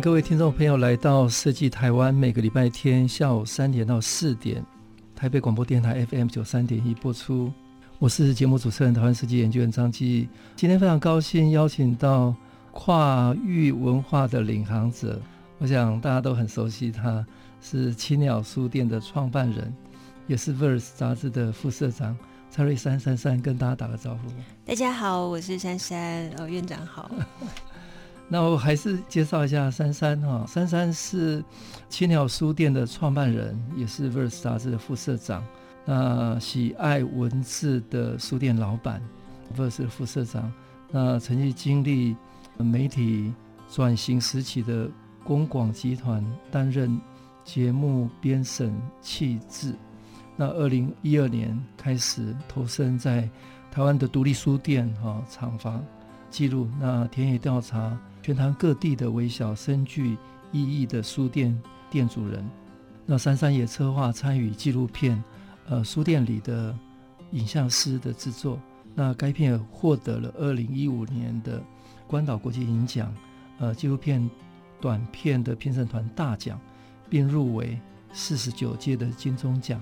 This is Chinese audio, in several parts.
迎各位听众朋友来到设计台湾，每个礼拜天下午三点到四点，台北广播电台 FM 九三点一播出。我是节目主持人，台湾设计研究员张基。今天非常高兴邀请到跨域文化的领航者，我想大家都很熟悉他，是青鸟书店的创办人，也是 Verse 杂志的副社长蔡瑞珊珊珊，跟大家打个招呼。大家好，我是珊珊，呃，院长好。那我还是介绍一下珊珊哈，珊珊是青鸟书店的创办人，也是 Verse 杂志的副社长。那喜爱文字的书店老板，Verse 副社长，那曾经经历媒体转型时期的公广集团，担任节目编审气质。那二零一二年开始投身在台湾的独立书店哈厂房记录，那田野调查全台各地的微小深具意义的书店店主人。那珊珊也策划参与纪录片。呃，书店里的影像师的制作，那该片获得了二零一五年的关岛国际影奖，呃，纪录片短片的评审团大奖，并入围四十九届的金钟奖。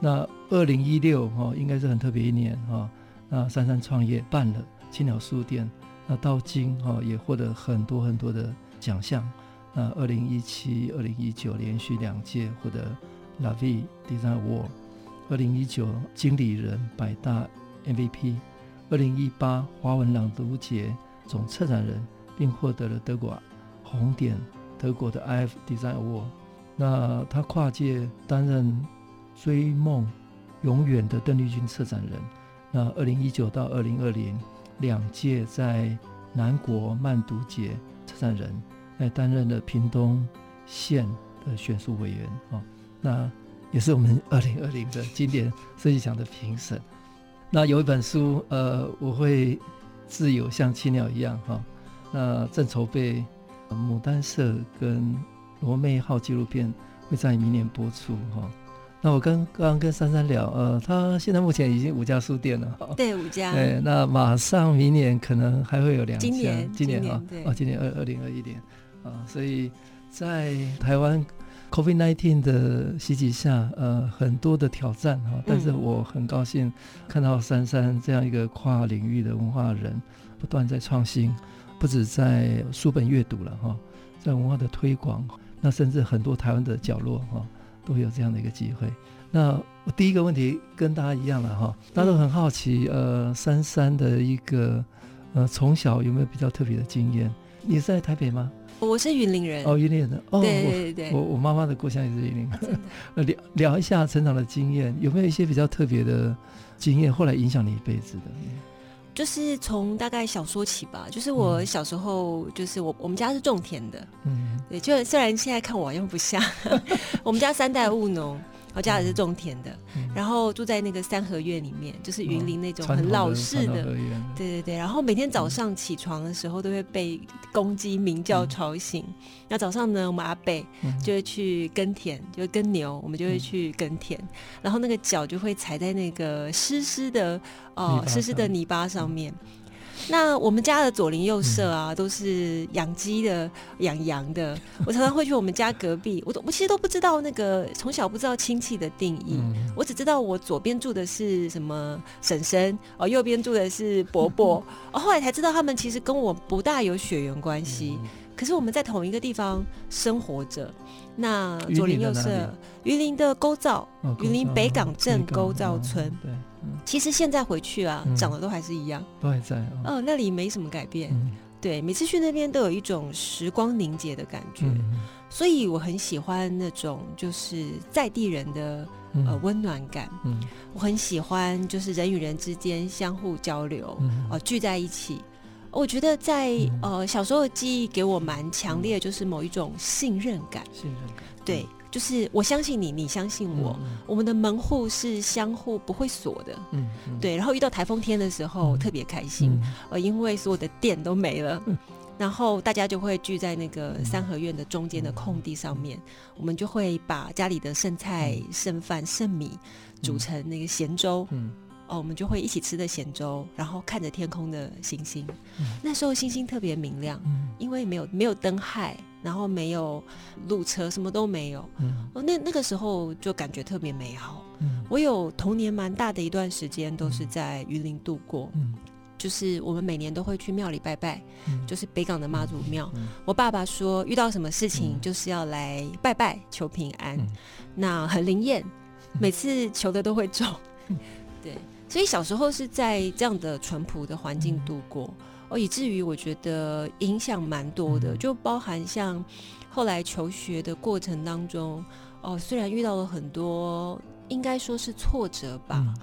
那二零一六哈，应该是很特别一年哈、哦。那珊珊创业办了青鸟书店，那到今哈、哦、也获得很多很多的奖项。那二零一七、二零一九连续两届获得 La v i Design Award。二零一九经理人百大 MVP，二零一八华文朗读节总策展人，并获得了德国红点德国的 IF Design Award。那他跨界担任追梦永远的邓丽君策展人。那二零一九到二零二零两届在南国漫读节策展人，来担任了屏东县的选书委员啊。那也是我们二零二零的经典设计奖的评审。那有一本书，呃，我会自由像青鸟一样哈。那正筹备牡丹社跟罗妹号纪录片会在明年播出哈。那我跟刚刚跟珊珊聊，呃，他现在目前已经五家书店了哈。对，五家。对，那马上明年可能还会有两家。今年，今年啊，哦，今年二二零二一年啊，所以在台湾。COVID nineteen 的袭击下，呃，很多的挑战哈，但是我很高兴看到珊珊这样一个跨领域的文化人，不断在创新，不止在书本阅读了哈，在文化的推广，那甚至很多台湾的角落哈，都有这样的一个机会。那我第一个问题跟大家一样了哈，大家都很好奇，呃，珊珊的一个呃从小有没有比较特别的经验？你是在台北吗？我是云林人哦，云林人哦，对对对，我我妈妈的故乡也是云林。呃，聊聊一下成长的经验，有没有一些比较特别的经验，后来影响你一辈子的？就是从大概小说起吧，就是我小时候，就是我我们家是种田的，嗯，对，就虽然现在看我好像不像，我们家三代务农。我家也是种田的，嗯、然后住在那个三合院里面，就是云林那种很老式的，的对对对。然后每天早上起床的时候，都会被公鸡鸣叫吵醒。嗯、那早上呢，我们阿贝就会去耕田，就耕牛，我们就会去耕田。嗯、然后那个脚就会踩在那个湿湿的哦湿湿的泥巴上面。那我们家的左邻右舍啊，都是养鸡的、养羊的。我常常会去我们家隔壁，我都我其实都不知道那个，从小不知道亲戚的定义。我只知道我左边住的是什么婶婶，哦，右边住的是伯伯。哦，后来才知道他们其实跟我不大有血缘关系。可是我们在同一个地方生活着。那左邻右舍，云林的沟造，云林北港镇沟造村。其实现在回去啊，长得都还是一样，都还在。哦，那里没什么改变。对，每次去那边都有一种时光凝结的感觉，所以我很喜欢那种就是在地人的呃温暖感。我很喜欢就是人与人之间相互交流，聚在一起。我觉得在、嗯、呃小时候的记忆给我蛮强烈，就是某一种信任感。信任感，对，就是我相信你，你相信我，嗯、我们的门户是相互不会锁的。嗯，嗯对。然后遇到台风天的时候，嗯、特别开心，呃、嗯，因为所有的电都没了。嗯然后大家就会聚在那个三合院的中间的空地上面，我们就会把家里的剩菜、剩饭、剩米煮成那个咸粥。嗯，哦，我们就会一起吃的咸粥，然后看着天空的星星。那时候星星特别明亮，因为没有没有灯害，然后没有路车，什么都没有。哦，那那个时候就感觉特别美好。我有童年蛮大的一段时间都是在云林度过。就是我们每年都会去庙里拜拜，嗯、就是北港的妈祖庙。嗯、我爸爸说，遇到什么事情就是要来拜拜求平安，嗯、那很灵验，每次求的都会中。嗯、对，所以小时候是在这样的淳朴的环境度过，哦、嗯，以至于我觉得影响蛮多的，嗯、就包含像后来求学的过程当中，哦，虽然遇到了很多，应该说是挫折吧。嗯。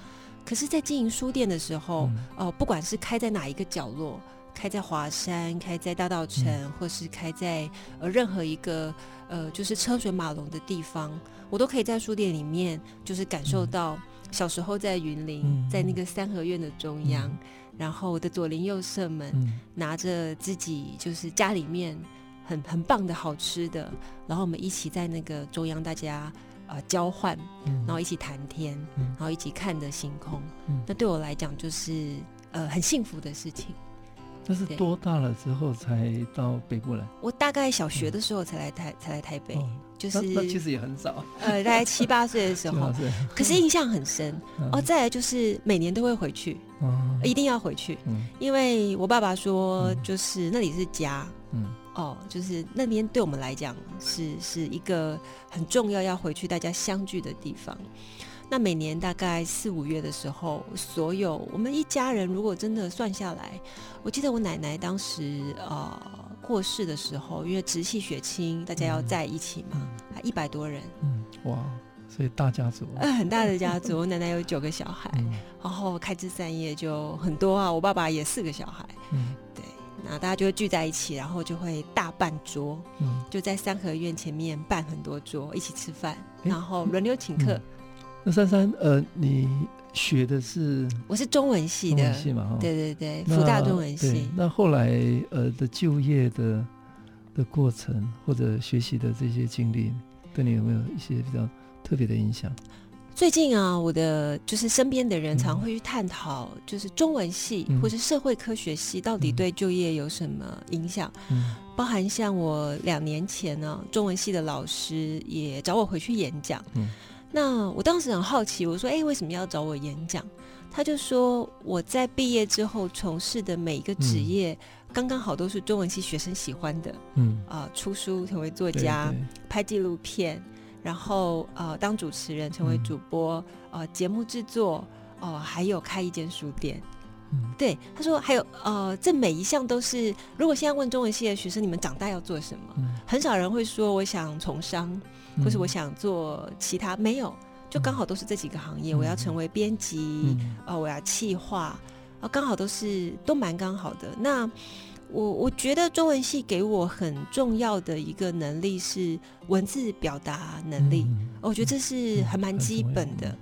可是，在经营书店的时候，哦、不管是开在哪一个角落，开在华山，开在大道城，嗯、或是开在呃任何一个呃就是车水马龙的地方，我都可以在书店里面，就是感受到小时候在云林，嗯、在那个三合院的中央，嗯、然后我的左邻右舍们、嗯、拿着自己就是家里面很很棒的好吃的，然后我们一起在那个中央，大家。呃，交换，然后一起谈天，嗯、然后一起看着星空，嗯、那对我来讲就是呃很幸福的事情。那是多大了之后才到北部来？我大概小学的时候才来台，嗯、才来台北，哦、就是那，其实也很早，呃，大概七八岁的时候，可是印象很深。嗯、哦，再来就是每年都会回去，嗯、一定要回去，嗯、因为我爸爸说，就是那里是家，嗯。哦，就是那边对我们来讲是是一个很重要要回去大家相聚的地方。那每年大概四五月的时候，所有我们一家人如果真的算下来，我记得我奶奶当时呃过世的时候，因为直系血亲大家要在一起嘛，还一百多人。嗯，哇，所以大家族，呃，很大的家族。我奶奶有九个小孩，嗯、然后开枝散叶就很多啊。我爸爸也四个小孩。嗯。对那大家就会聚在一起，然后就会大办桌，嗯，就在三合院前面办很多桌，一起吃饭，然后轮流请客。嗯、那珊珊，呃，你学的是？我是中文系的，中文系嘛，对对对，福大中文系。那后来呃的就业的的过程或者学习的这些经历，对你有没有一些比较特别的影响？最近啊，我的就是身边的人常会去探讨，就是中文系或是社会科学系到底对就业有什么影响？嗯，包含像我两年前呢，中文系的老师也找我回去演讲。嗯，那我当时很好奇，我说：“哎，为什么要找我演讲？”他就说：“我在毕业之后从事的每一个职业，刚刚好都是中文系学生喜欢的。嗯，啊，出书成为作家，拍纪录片。”然后呃，当主持人，成为主播，嗯、呃，节目制作，哦、呃，还有开一间书店。嗯，对，他说还有呃，这每一项都是，如果现在问中文系的学生，你们长大要做什么？嗯、很少人会说我想从商，嗯、或是我想做其他，没有，就刚好都是这几个行业。嗯、我要成为编辑，嗯、呃，我要企划，啊、呃，刚好都是都蛮刚好的。那。我我觉得中文系给我很重要的一个能力是文字表达能力，嗯、我觉得这是还蛮基本的。嗯、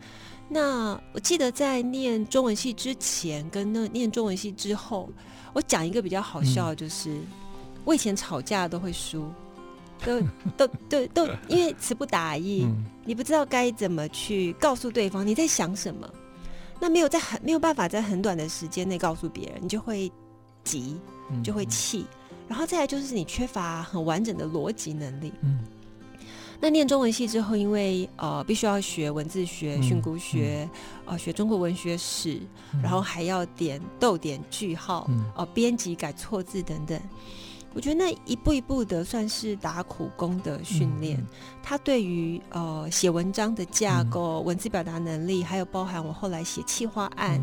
那我记得在念中文系之前跟那念中文系之后，我讲一个比较好笑的，就是、嗯、我以前吵架都会输，都 都都都因为词不达意，嗯、你不知道该怎么去告诉对方你在想什么，那没有在很没有办法在很短的时间内告诉别人，你就会急。就会气，然后再来就是你缺乏很完整的逻辑能力。嗯，那念中文系之后，因为呃必须要学文字学、训诂学，呃学中国文学史，然后还要点逗点句号，呃编辑改错字等等。我觉得那一步一步的算是打苦工的训练，他对于呃写文章的架构、文字表达能力，还有包含我后来写企划案，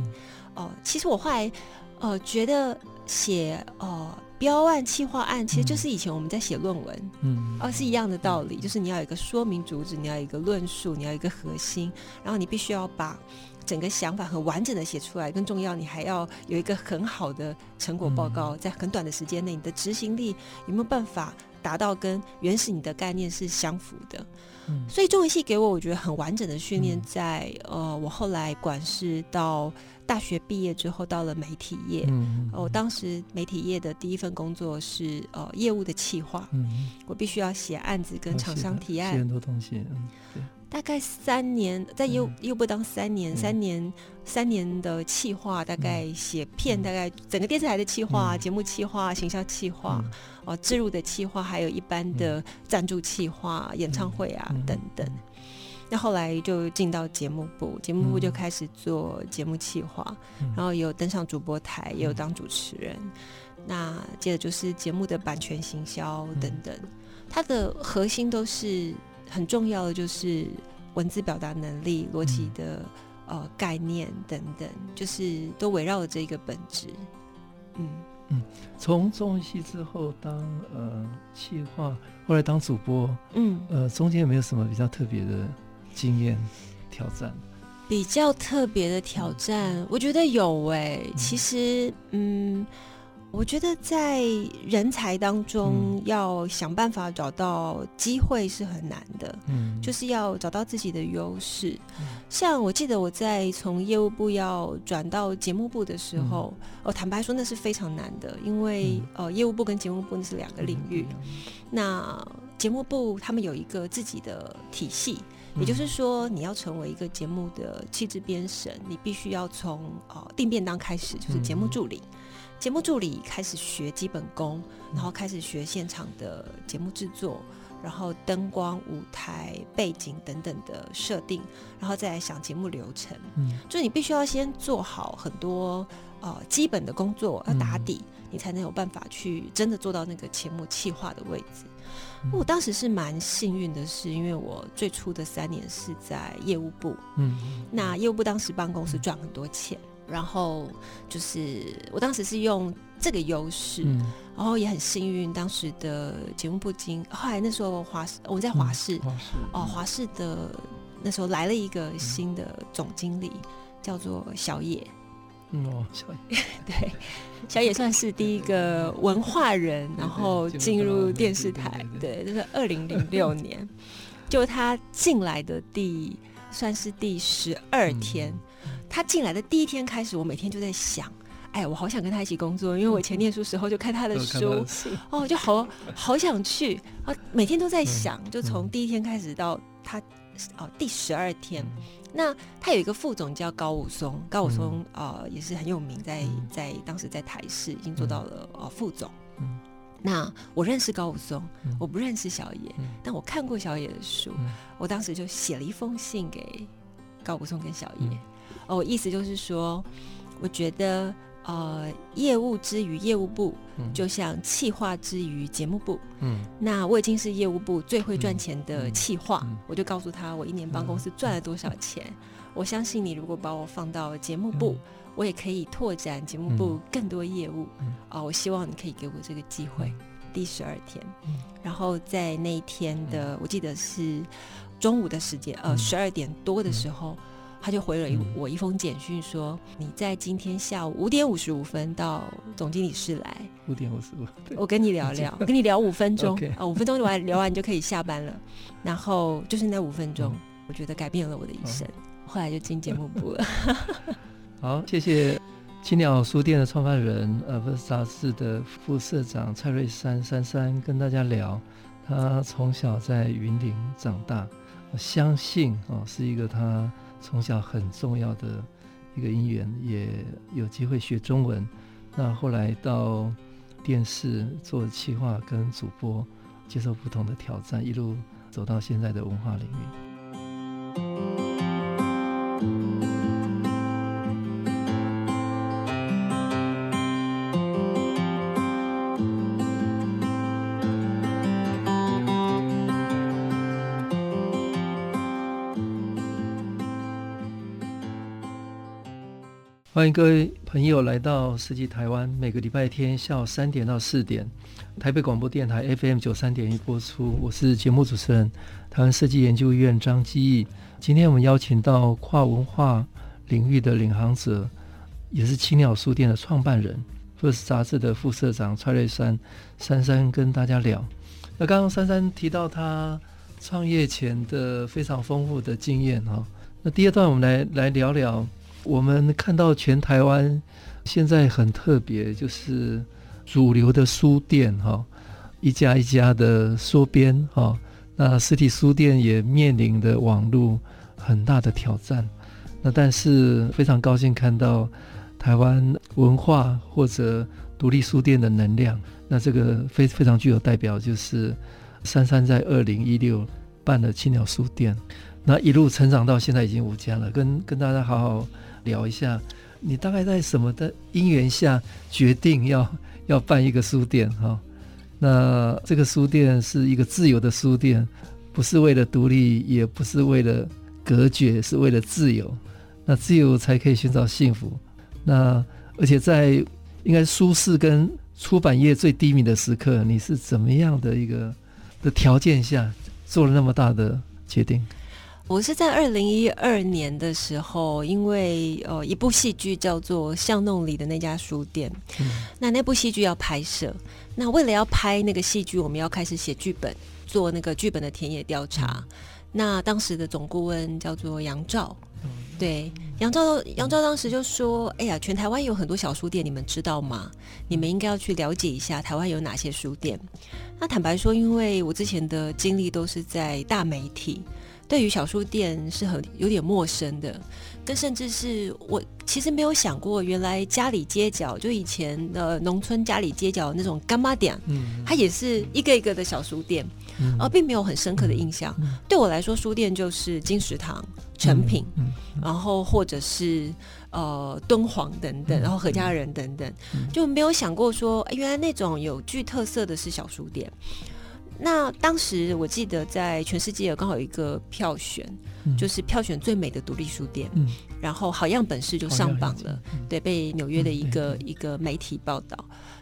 哦，其实我后来呃觉得。写呃标案、企划案，其实就是以前我们在写论文，嗯，哦，是一样的道理，就是你要有一个说明主旨，你要有一个论述，你要有一个核心，然后你必须要把整个想法很完整的写出来，更重要，你还要有一个很好的成果报告，在很短的时间内，你的执行力有没有办法达到跟原始你的概念是相符的？嗯，所以中文系给我我觉得很完整的训练，在呃，我后来管是到大学毕业之后，到了媒体业，嗯，我当时媒体业的第一份工作是呃业务的企划，嗯，我必须要写案子跟厂商提案，写很多东西，嗯，对。大概三年在优优步当三年，三年三年的企划，大概写片，大概整个电视台的企划、节目企划、行销企划，哦，置入的企划，还有一般的赞助企划、演唱会啊等等。那后来就进到节目部，节目部就开始做节目企划，然后有登上主播台，也有当主持人。那接着就是节目的版权行销等等，它的核心都是。很重要的就是文字表达能力、逻辑的呃概念等等，就是都围绕着这个本质。嗯嗯，从中文系之后当呃企划，后来当主播，嗯呃中间有没有什么比较特别的经验挑战？比较特别的挑战，嗯、我觉得有哎、欸。其实嗯。我觉得在人才当中要想办法找到机会是很难的，嗯，就是要找到自己的优势。嗯、像我记得我在从业务部要转到节目部的时候，我、嗯、坦白说那是非常难的，因为、嗯、呃业务部跟节目部那是两个领域。嗯、那节目部他们有一个自己的体系，嗯、也就是说你要成为一个节目的气质编审，你必须要从呃定便当开始，就是节目助理。嗯节目助理开始学基本功，然后开始学现场的节目制作，然后灯光、舞台、背景等等的设定，然后再来想节目流程。嗯，就你必须要先做好很多呃基本的工作，要打底，嗯、你才能有办法去真的做到那个节目企划的位置。嗯、我当时是蛮幸运的是，因为我最初的三年是在业务部，嗯，那业务部当时帮公司赚很多钱。然后就是我当时是用这个优势，嗯、然后也很幸运，当时的节目部经，后来那时候华视，我们在华视，嗯、哦，华视的那时候来了一个新的总经理，嗯、叫做小野，哦，小野，对，小野算是第一个文化人，然后进入电视台，对，就是二零零六年，就他进来的第算是第十二天。嗯他进来的第一天开始，我每天就在想，哎，我好想跟他一起工作，因为我以前念书时候就看他的书，哦，就好好想去啊，每天都在想，就从第一天开始到他哦第十二天，那他有一个副总叫高武松，高武松啊也是很有名，在在当时在台视已经做到了哦副总，那我认识高武松，我不认识小野，但我看过小野的书，我当时就写了一封信给高武松跟小野。哦，意思就是说，我觉得呃，业务之于业务部，嗯、就像企划之于节目部。嗯，那我已经是业务部最会赚钱的企划，我就告诉他，我一年帮公司赚了多少钱。嗯、我相信你，如果把我放到节目部，嗯、我也可以拓展节目部更多业务。啊、嗯呃，我希望你可以给我这个机会。嗯、第十二天，嗯、然后在那一天的，我记得是中午的时间，呃，十二点多的时候。嗯他就回了我一封简讯，说你在今天下午五点五十五分到总经理室来。五点五十五，我跟你聊聊，我跟你聊五分钟啊，五分钟完聊完你就可以下班了。然后就是那五分钟，我觉得改变了我的一生。后来就进节目部了。好，谢谢青鸟书店的创办人，呃，不是杂志的副社长蔡瑞珊珊珊跟大家聊，他从小在云林长大，我相信哦，是一个他。从小很重要的一个因缘，也有机会学中文。那后来到电视做企划跟主播，接受不同的挑战，一路走到现在的文化领域。欢迎各位朋友来到《设计台湾》，每个礼拜天下午三点到四点，台北广播电台 FM 九三点一播出。我是节目主持人，台湾设计研究院张基义。今天我们邀请到跨文化领域的领航者，也是青鸟书店的创办人 First 杂志的副社长蔡瑞珊珊珊跟大家聊。那刚刚珊珊提到他创业前的非常丰富的经验哈。那第二段我们来来聊聊，我们看到全台湾现在很特别，就是主流的书店哈，一家一家的缩编哈。那实体书店也面临的网络很大的挑战。那但是非常高兴看到台湾文化或者独立书店的能量。那这个非非常具有代表，就是珊珊在二零一六办了青鸟书店，那一路成长到现在已经五家了。跟跟大家好好聊一下，你大概在什么的因缘下决定要 要办一个书店哈？那这个书店是一个自由的书店，不是为了独立，也不是为了隔绝，是为了自由。那自由才可以寻找幸福。那而且在应该舒适跟出版业最低迷的时刻，你是怎么样的一个的条件下做了那么大的决定？我是在二零一二年的时候，因为呃一部戏剧叫做《巷弄里的那家书店》，嗯，那那部戏剧要拍摄，那为了要拍那个戏剧，我们要开始写剧本，做那个剧本的田野调查。嗯，那当时的总顾问叫做杨照。对，杨照，杨照当时就说：“哎呀，全台湾有很多小书店，你们知道吗？你们应该要去了解一下台湾有哪些书店。”那坦白说，因为我之前的经历都是在大媒体，对于小书店是很有点陌生的，更甚至是我其实没有想过，原来家里街角就以前的农村家里街角那种干妈店，嗯，它也是一个一个的小书店。而并没有很深刻的印象。对我来说，书店就是金石堂、成品，然后或者是呃敦煌等等，然后何家人等等，嗯、就没有想过说，原来那种有具特色的是小书店。那当时我记得在全世界有刚好有一个票选，嗯、就是票选最美的独立书店，嗯、然后好样本事就上榜了，嗯、对，被纽约的一个、嗯、一个媒体报道。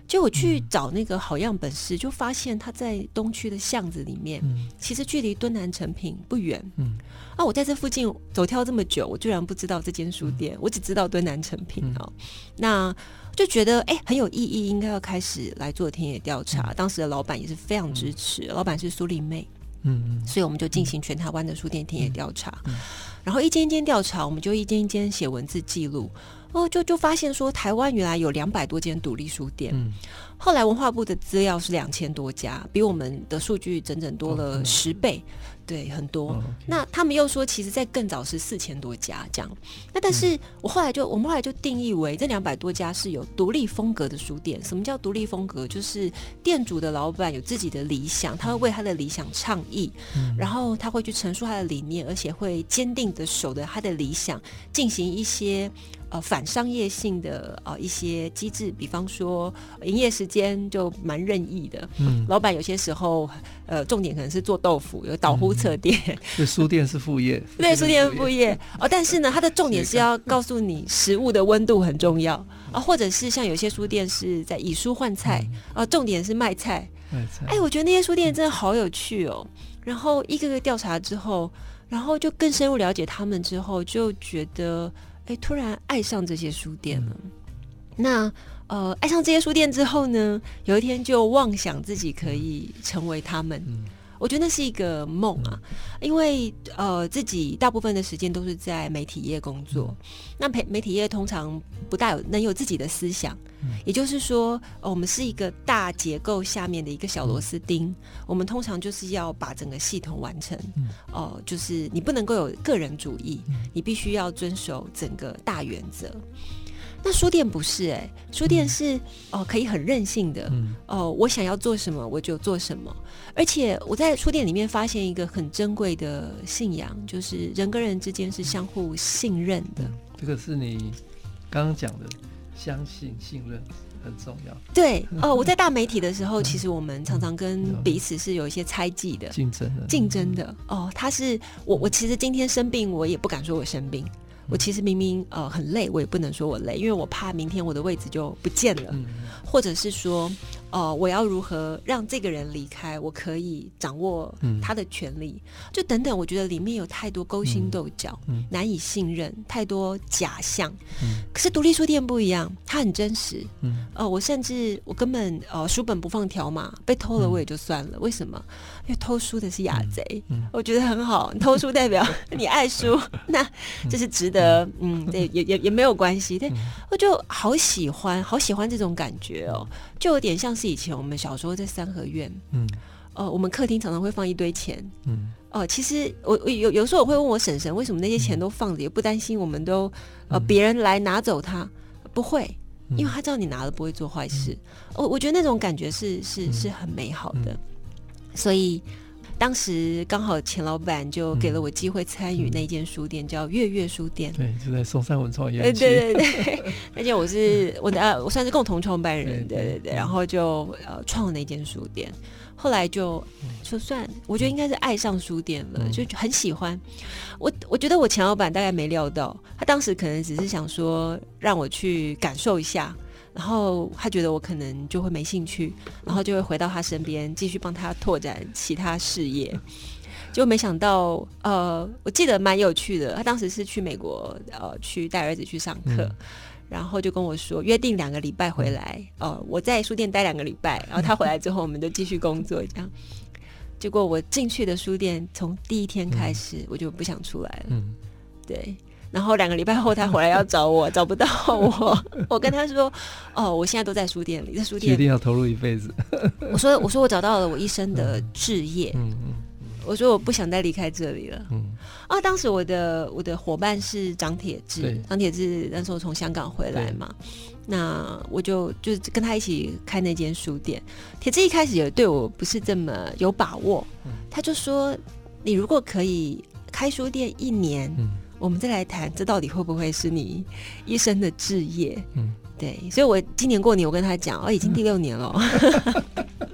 就我去找那个好样本事，就发现他在东区的巷子里面，嗯、其实距离敦南成品不远。嗯，啊，我在这附近走跳这么久，我居然不知道这间书店，嗯、我只知道敦南成品哦。嗯、那就觉得哎、欸、很有意义，应该要开始来做田野调查。嗯、当时的老板也是非常支持，嗯、老板是苏丽妹。嗯嗯，所以我们就进行全台湾的书店田野调查，然后一间一间调查，我们就一间一间写文字记录。哦，就就发现说，台湾原来有两百多间独立书店。嗯，后来文化部的资料是两千多家，比我们的数据整整多了十倍，嗯、对，很多。哦 okay、那他们又说，其实在更早是四千多家这样。那但是我后来就，我们后来就定义为这两百多家是有独立风格的书店。什么叫独立风格？就是店主的老板有自己的理想，他会为他的理想倡议，嗯、然后他会去陈述他的理念，而且会坚定的守着他的理想，进行一些。呃，反商业性的呃一些机制，比方说营业时间就蛮任意的。嗯，老板有些时候呃，重点可能是做豆腐，有导呼册店。对、嗯，书店是副业。对，书店是副业。哦，但是呢，它的重点是要告诉你食物的温度很重要啊，或者是像有些书店是在以书换菜啊，重点是卖菜。卖菜。哎，我觉得那些书店真的好有趣哦。然后一个个调查之后，然后就更深入了解他们之后，就觉得。哎，突然爱上这些书店了。嗯、那呃，爱上这些书店之后呢，有一天就妄想自己可以成为他们。嗯、我觉得那是一个梦啊，嗯、因为呃，自己大部分的时间都是在媒体业工作。嗯、那媒媒体业通常不大有能有自己的思想。也就是说，我们是一个大结构下面的一个小螺丝钉，嗯、我们通常就是要把整个系统完成。嗯、哦，就是你不能够有个人主义，嗯、你必须要遵守整个大原则。那书店不是哎、欸，书店是、嗯、哦可以很任性的，嗯、哦，我想要做什么我就做什么。而且我在书店里面发现一个很珍贵的信仰，就是人跟人之间是相互信任的。这个是你刚刚讲的。相信、信任很重要。对哦，我在大媒体的时候，其实我们常常跟彼此是有一些猜忌的、竞争的、竞争的。哦，他是我，我其实今天生病，我也不敢说我生病。我其实明明呃很累，我也不能说我累，因为我怕明天我的位置就不见了，或者是说哦、呃，我要如何让这个人离开？我可以掌握他的权利，嗯、就等等。我觉得里面有太多勾心斗角，嗯、难以信任，太多假象。嗯、可是独立书店不一样，它很真实。嗯，呃，我甚至我根本呃书本不放条码，被偷了我也就算了。嗯、为什么？因为偷书的是雅贼。嗯嗯、我觉得很好，偷书代表 你爱书，那这是值得。嗯，对，也也也没有关系。但我就好喜欢，好喜欢这种感觉哦，就有点像是。以前我们小时候在三合院，嗯，呃，我们客厅常常会放一堆钱，嗯，哦、呃，其实我我有有时候我会问我婶婶，为什么那些钱都放着，也不担心我们都呃别人来拿走它？不会，因为他知道你拿了不会做坏事。我、嗯、我觉得那种感觉是是是很美好的，所以。当时刚好钱老板就给了我机会参与那间书店，叫月月书店。对，就在松山文创园区。对对对，那间我是我的，我算是共同创办人。对对对，然后就呃创了那间书店，后来就就算我觉得应该是爱上书店了，就很喜欢。我我觉得我钱老板大概没料到，他当时可能只是想说让我去感受一下。然后他觉得我可能就会没兴趣，然后就会回到他身边继续帮他拓展其他事业。就没想到，呃，我记得蛮有趣的。他当时是去美国，呃，去带儿子去上课，嗯、然后就跟我说约定两个礼拜回来。呃，我在书店待两个礼拜，然后他回来之后，我们就继续工作。这样，结果我进去的书店，从第一天开始，嗯、我就不想出来了。嗯，对。然后两个礼拜后，他回来要找我，找不到我。我跟他说：“哦，我现在都在书店里，在书店。”一定要投入一辈子。我说：“我说我找到了我一生的志业。嗯”嗯嗯。我说：“我不想再离开这里了。”嗯。啊，当时我的我的伙伴是张铁志，张铁志那时候从香港回来嘛，那我就就跟他一起开那间书店。铁志一开始也对我不是这么有把握，他就说：“你如果可以开书店一年。”我们再来谈，这到底会不会是你一生的志业？嗯，对，所以我今年过年我跟他讲，哦，已经第六年了，嗯、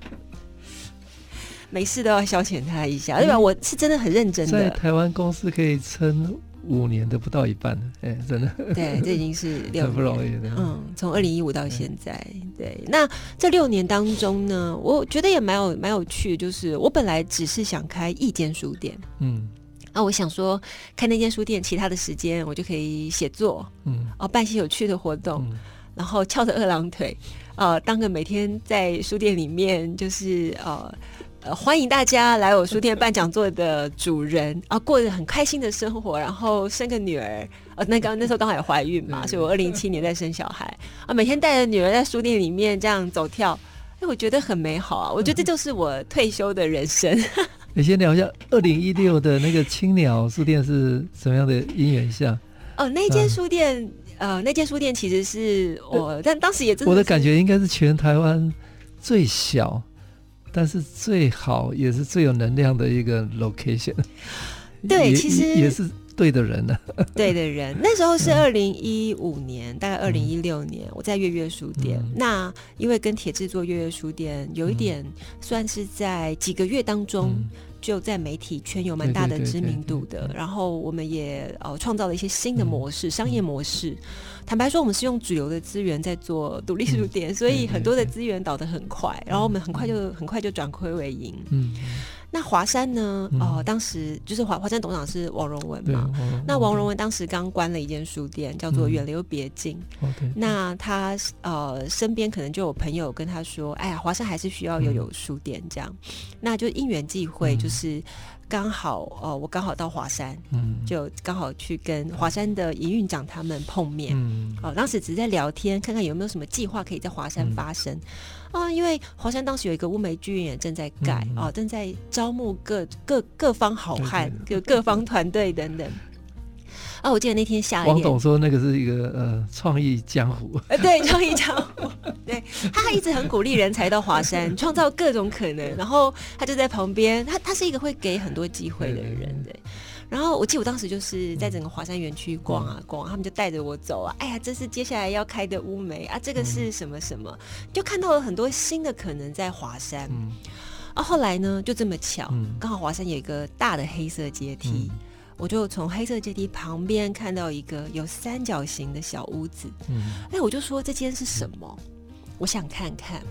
没事都要消遣他一下，对吧？嗯、我是真的很认真的。在台湾公司可以撑五年的不到一半，哎，真的。对，这已经是六年很不容易的。嗯，从二零一五到现在，对，那这六年当中呢，我觉得也蛮有蛮有趣，就是我本来只是想开一间书店，嗯。那、啊、我想说，开那间书店，其他的时间我就可以写作，嗯，哦，办些有趣的活动，嗯、然后翘着二郎腿，呃，当个每天在书店里面就是呃呃欢迎大家来我书店办讲座的主人，啊，过着很开心的生活，然后生个女儿，呃，那刚那时候刚好也怀孕嘛，所以我二零一七年在生小孩，啊，每天带着女儿在书店里面这样走跳，哎，我觉得很美好啊，我觉得这就是我退休的人生。你先聊一下二零一六的那个青鸟书店是什么样的因缘下？哦，那间书店，啊、呃，那间书店其实是我，呃、但当时也真的，我的感觉应该是全台湾最小，但是最好也是最有能量的一个 location。对，其实也是对的人呢，啊。对的人，那时候是二零一五年，嗯、大概二零一六年，我在月月书店。嗯、那因为跟铁制作月月书店，有一点算是在几个月当中。嗯就在媒体圈有蛮大的知名度的，然后我们也呃创造了一些新的模式，嗯、商业模式。坦白说，我们是用主流的资源在做独立书店，嗯、所以很多的资源倒得很快，嗯、然后我们很快就、嗯、很快就转亏为盈。嗯。那华山呢？哦、呃，当时就是华华山董事长是王荣文嘛。那王荣文当时刚关了一间书店，叫做远流别境。嗯那他呃身边可能就有朋友跟他说：“哎呀，华山还是需要有有书店这样。嗯”那就因缘际会，就是刚好哦我刚好到华山，嗯，就刚好去跟华山的营运长他们碰面。嗯。哦、呃，当时只是在聊天，看看有没有什么计划可以在华山发生。因为华山当时有一个乌梅剧院也正在盖啊、正在招募各各各方好汉，各各方团队等等。啊，我记得那天下王董说那个是一个呃创意江湖，呃，对，创意江湖，对，他还一直很鼓励人才到华山，创造各种可能，然后他就在旁边，他他是一个会给很多机会的人，对。对然后我记得我当时就是在整个华山园区逛啊逛，他们就带着我走啊，哎呀，这是接下来要开的乌梅啊，这个是什么什么，就看到了很多新的可能在华山。啊，后来呢，就这么巧，刚好华山有一个大的黑色阶梯，我就从黑色阶梯旁边看到一个有三角形的小屋子。哎，我就说这间是什么？我想看看。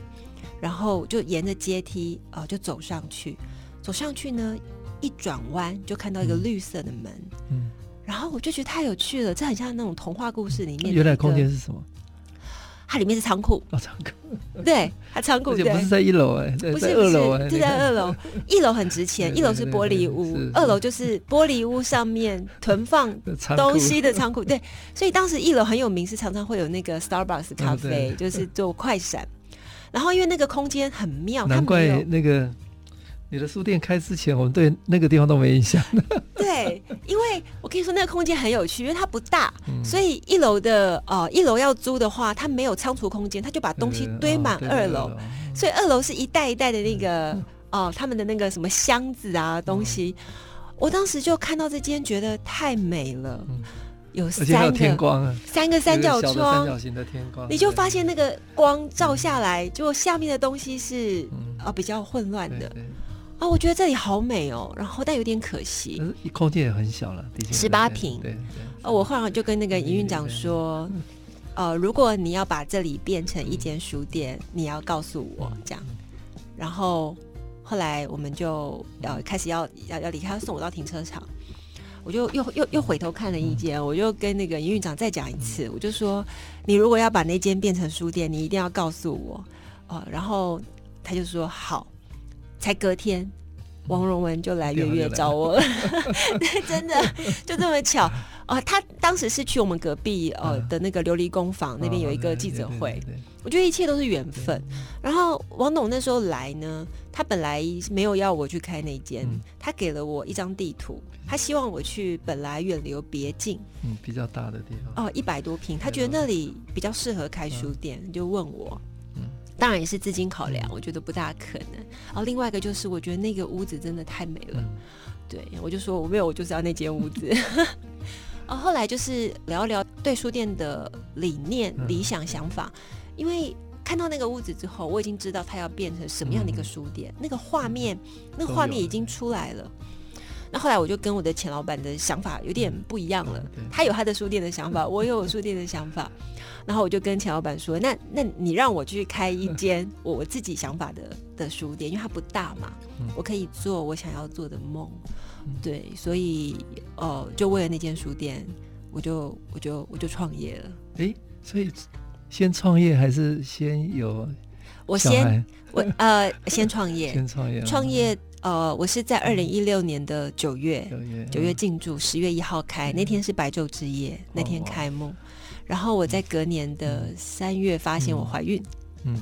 然后就沿着阶梯啊、呃、就走上去，走上去呢，一转弯就看到一个绿色的门，嗯，然后我就觉得太有趣了，这很像那种童话故事里面。原来空间是什么？它里面是仓库。哦，仓库。对，它仓库，而且不是在一楼哎，不是在二楼哎，就在二楼，一楼很值钱，一楼是玻璃屋，二楼就是玻璃屋上面 囤放东西的仓库，对，所以当时一楼很有名，是常常会有那个 Starbucks 咖啡，就是做快闪，然后因为那个空间很妙，难怪那个。你的书店开之前，我们对那个地方都没印象。对，因为我跟你说，那个空间很有趣，因为它不大，嗯、所以一楼的呃，一楼要租的话，它没有仓储空间，它就把东西堆满二楼，所以二楼是一袋一袋的那个哦、他们的那个什么箱子啊东西。嗯、我当时就看到这间，觉得太美了，嗯、有三个天光啊，三个三角窗，三角形的天光，你就发现那个光照下来，就下面的东西是啊、比较混乱的。对对。啊、哦，我觉得这里好美哦，然后但有点可惜，空间也很小了，十八平。对，对，对，哦，我后来就跟那个营运长说，呃，如果你要把这里变成一间书店，你要告诉我这样。然后后来我们就要开始要要要离开，他送我到停车场，我就又又又回头看了一间，我就跟那个营运长再讲一次，我就说，你如果要把那间变成书店，你一定要告诉我，哦，然后他就说好。才隔天，王荣文就来月月找我。了，真的就这么巧。哦。他当时是去我们隔壁呃的那个琉璃工坊那边有一个记者会，我觉得一切都是缘分。然后王董那时候来呢，他本来没有要我去开那间，他给了我一张地图，他希望我去本来远流别境，嗯，比较大的地方。哦，一百多平，他觉得那里比较适合开书店，就问我。当然也是资金考量，我觉得不大可能。然后另外一个就是，我觉得那个屋子真的太美了，对，我就说我没有，我就是要那间屋子。哦，后来就是聊一聊对书店的理念、理想、想法，因为看到那个屋子之后，我已经知道它要变成什么样的一个书店，那个画面，那个画面已经出来了。那后来我就跟我的前老板的想法有点不一样了，他有他的书店的想法，我有我书店的想法。然后我就跟钱老板说：“那那你让我去开一间我 我自己想法的的书店，因为它不大嘛，我可以做我想要做的梦。对，所以哦、呃，就为了那间书店，我就我就我就创业了。哎，所以先创业还是先有？我先我 呃先创业，先创业，创业呃，我是在二零一六年的九月九月进驻，十月一号开，那天是白昼之夜，那天开幕。”然后我在隔年的三月发现我怀孕，嗯，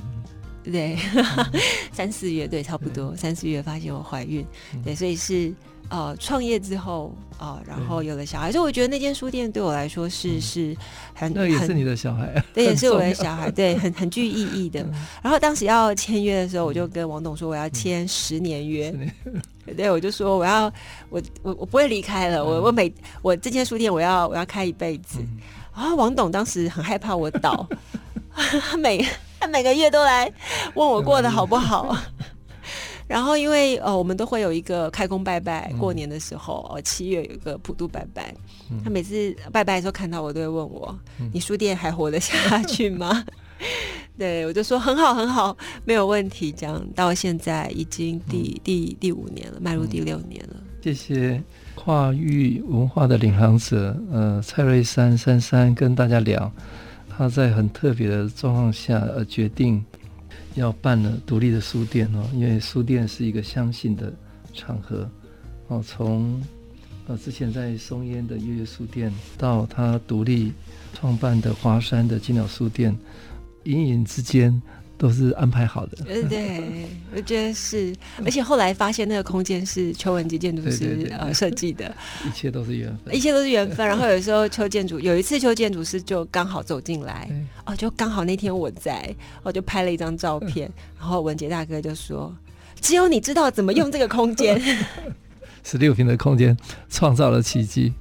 对，三四月对，差不多三四月发现我怀孕，对，所以是呃创业之后啊，然后有了小孩，所以我觉得那间书店对我来说是是很那也是你的小孩，对，也是我的小孩，对，很很具意义的。然后当时要签约的时候，我就跟王董说我要签十年约，对，我就说我要我我我不会离开了，我我每我这间书店我要我要开一辈子。啊，王董当时很害怕我倒，他 每他每个月都来问我过得好不好。然后因为呃，我们都会有一个开工拜拜，过年的时候，哦，七月有一个普渡拜拜。他每次拜拜的时候看到我，都会问我：“你书店还活得下去吗？” 对，我就说很好很好，没有问题。这样到现在已经第第第五年了，迈入第六年了。谢谢。跨域文化的领航者，呃，蔡瑞珊珊珊跟大家聊，他在很特别的状况下，呃，决定要办了独立的书店哦，因为书店是一个相信的场合哦。从呃之前在松烟的月月书店，到他独立创办的华山的金鸟书店，隐隐之间。都是安排好的，对对，我觉得是，而且后来发现那个空间是邱文吉建筑师呃设计的，一切都是缘分，一切都是缘分。然后有时候邱建筑有一次邱建筑师就刚好走进来，哦，就刚好那天我在，我就拍了一张照片，然后文杰大哥就说：“只有你知道怎么用这个空间，十六平的空间创造了奇迹。”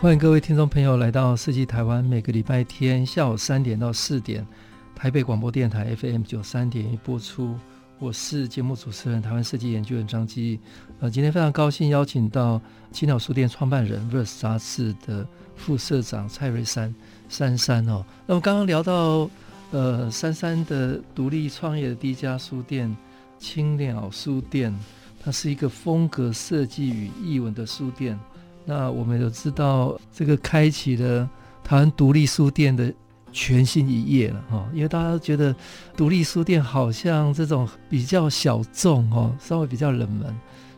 欢迎各位听众朋友来到设计台湾，每个礼拜天下午三点到四点，台北广播电台 FM 九三点一播出。我是节目主持人，台湾设计研究员张基。呃，今天非常高兴邀请到青鸟书店创办人、Verse 杂志的副社长蔡瑞珊珊珊哦。那么刚刚聊到呃珊珊的独立创业的第一家书店青鸟书店，它是一个风格设计与译文的书店。那我们都知道，这个开启了台湾独立书店的全新一页了哈。因为大家都觉得独立书店好像这种比较小众哦，稍微比较冷门。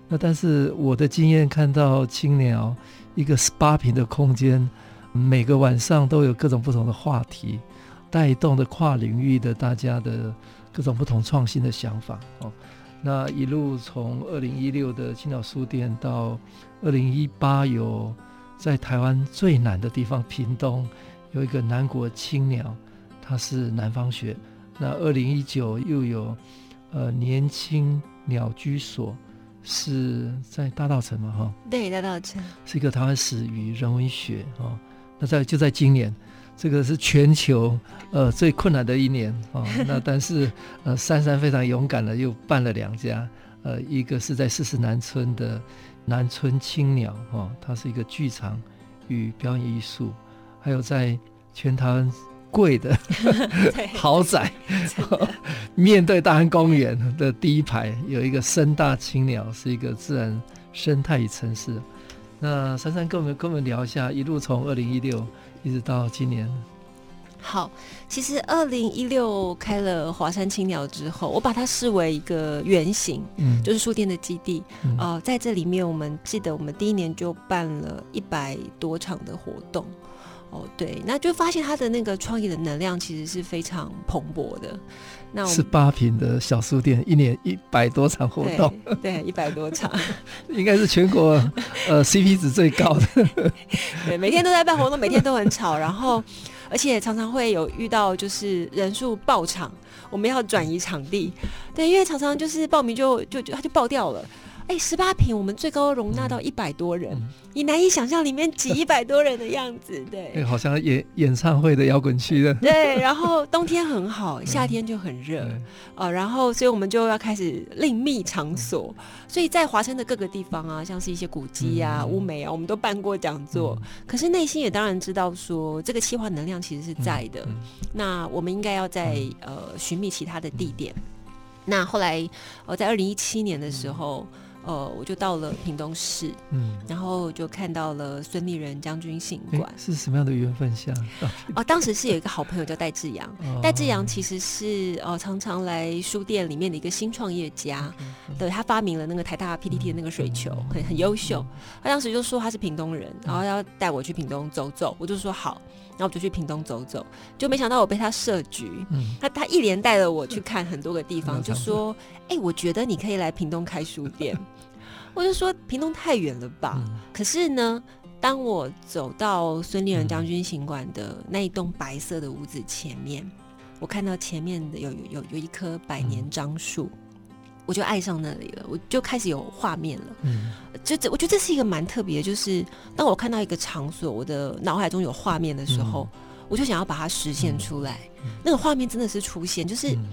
那但是我的经验看到青鸟一个十八平的空间，每个晚上都有各种不同的话题，带动的跨领域的大家的各种不同创新的想法哦。那一路从二零一六的青岛书店到二零一八有在台湾最南的地方屏东有一个南国青鸟，它是南方学。那二零一九又有呃年轻鸟居所，是在大道城嘛哈？对，大道城是一个台湾史与人文学哈。那在就在今年。这个是全球呃最困难的一年啊、哦，那但是呃珊珊非常勇敢的又办了两家，呃一个是在四十南村的南村青鸟哈、哦，它是一个剧场与表演艺术，还有在全台湾贵的 豪宅，面对大安公园的第一排有一个深大青鸟，是一个自然生态与城市。那珊珊跟我们跟我们聊一下，一路从二零一六。一直到今年，好，其实二零一六开了华山青鸟之后，我把它视为一个原型，嗯，就是书店的基地，嗯、呃，在这里面，我们记得我们第一年就办了一百多场的活动。哦，对，那就发现他的那个创意的能量其实是非常蓬勃的。那十八平的小书店，一年一百多场活动，对，一百多场，应该是全国呃 CP 值最高的。对，每天都在办活动，每天都很吵，然后而且常常会有遇到就是人数爆场，我们要转移场地。对，因为常常就是报名就就就他就爆掉了。哎，十八坪，我们最高容纳到一百多人，嗯、你难以想象里面挤 一百多人的样子，对，好像演演唱会的摇滚区的，对。然后冬天很好，夏天就很热，嗯、呃，然后所以我们就要开始另觅场所，嗯、所以在华山的各个地方啊，像是一些古迹啊、乌梅、嗯、啊，我们都办过讲座。嗯、可是内心也当然知道说，这个气化能量其实是在的，那我们应该要在、嗯、呃寻觅其他的地点。嗯、那后来我、呃、在二零一七年的时候。嗯呃，我就到了屏东市，嗯，然后就看到了孙立人将军行馆，是什么样的缘分下？哦，当时是有一个好朋友叫戴志阳，戴志阳其实是呃常常来书店里面的一个新创业家，对，他发明了那个台大 PPT 的那个水球，很很优秀。他当时就说他是屏东人，然后要带我去屏东走走，我就说好。然后我就去屏东走走，就没想到我被他设局。嗯、他他一连带了我去看很多个地方，嗯、就说：“哎、欸，我觉得你可以来屏东开书店。”我就说：“屏东太远了吧？”嗯、可是呢，当我走到孙立人将军行馆的那一栋白色的屋子前面，我看到前面的有有有有一棵百年樟树。嗯我就爱上那里了，我就开始有画面了。嗯，就这，我觉得这是一个蛮特别的，就是当我看到一个场所，我的脑海中有画面的时候，嗯、我就想要把它实现出来。嗯、那个画面真的是出现，就是、嗯、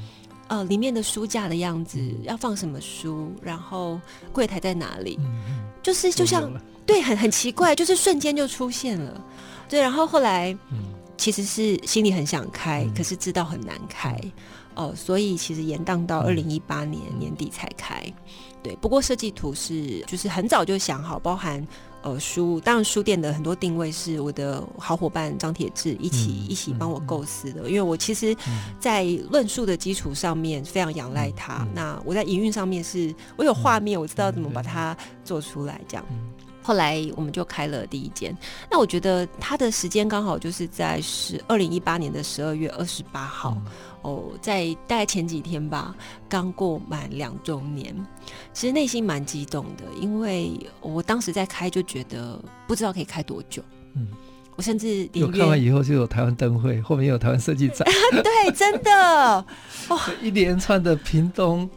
呃，里面的书架的样子，要放什么书，然后柜台在哪里，嗯、就是就像对，很很奇怪，就是瞬间就出现了。对，然后后来，嗯、其实是心里很想开，嗯、可是知道很难开。哦，所以其实延宕到二零一八年年底才开，嗯、对。不过设计图是就是很早就想好，包含呃书，当然书店的很多定位是我的好伙伴张铁志一起、嗯、一起帮我构思的，嗯、因为我其实，在论述的基础上面非常仰赖他。嗯、那我在营运上面是我有画面，我知道怎么把它做出来，这样。嗯、后来我们就开了第一间。那我觉得它的时间刚好就是在十二零一八年的十二月二十八号。嗯哦，在大概前几天吧，刚过满两周年，其实内心蛮激动的，因为我当时在开就觉得不知道可以开多久。嗯，我甚至有看完以后就有台湾灯会，后面有台湾设计展。对，真的，哇，一连串的屏东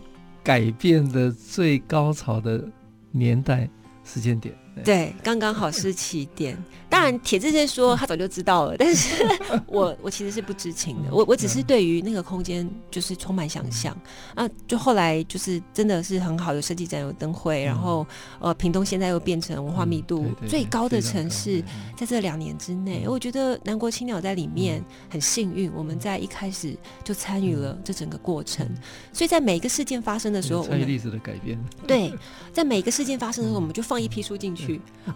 改变的最高潮的年代时间点。对，刚刚好是起点。当然，铁志是说他早就知道了，但是 我我其实是不知情的。我我只是对于那个空间就是充满想象啊。就后来就是真的是很好，有设计展，有灯会，然后呃，屏东现在又变成文化密度最高的城市，在这两年之内，我觉得南国青鸟在里面很幸运，我们在一开始就参与了这整个过程。所以在每一个事件发生的时候，参与历史的改变。对，在每一个事件发生的时候，我们就放一批书进去，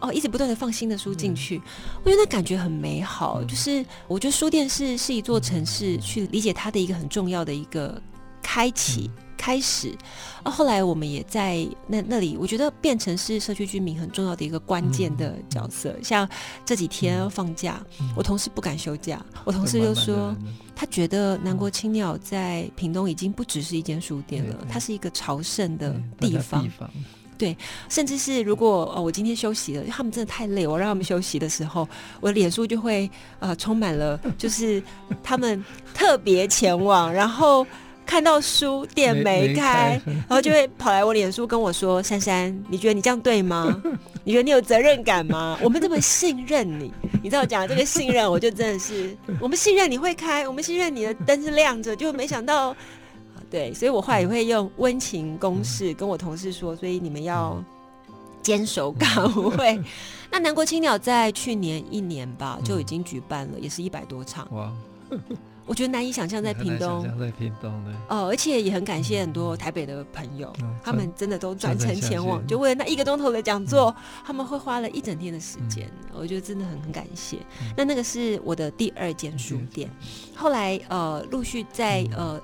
哦，一直不断的放新的书进去。我觉得那感觉很美好，就是我觉得书店是是一座城市去理解它的一个很重要的一个开启开始。啊，后来我们也在那那里，我觉得变成是社区居民很重要的一个关键的角色。像这几天放假，我同事不敢休假，我同事就说他觉得南国青鸟在屏东已经不只是一间书店了，它是一个朝圣的地方。对，甚至是如果呃，我今天休息了，他们真的太累，我让他们休息的时候，我的脸书就会呃充满了，就是他们特别前往，然后看到书店没开，没开然后就会跑来我脸书跟我说：“珊珊，你觉得你这样对吗？你觉得你有责任感吗？我们这么信任你，你知道我讲的这个信任，我就真的是我们信任你会开，我们信任你的灯是亮着，就没想到。”对，所以我后来也会用温情攻势跟我同事说，所以你们要坚守岗位。那南国青鸟在去年一年吧就已经举办了，也是一百多场。哇，我觉得难以想象在屏东，在屏东哦，而且也很感谢很多台北的朋友，他们真的都专程前往，就为了那一个钟头的讲座，他们会花了一整天的时间，我觉得真的很很感谢。那那个是我的第二间书店，后来呃陆续在呃。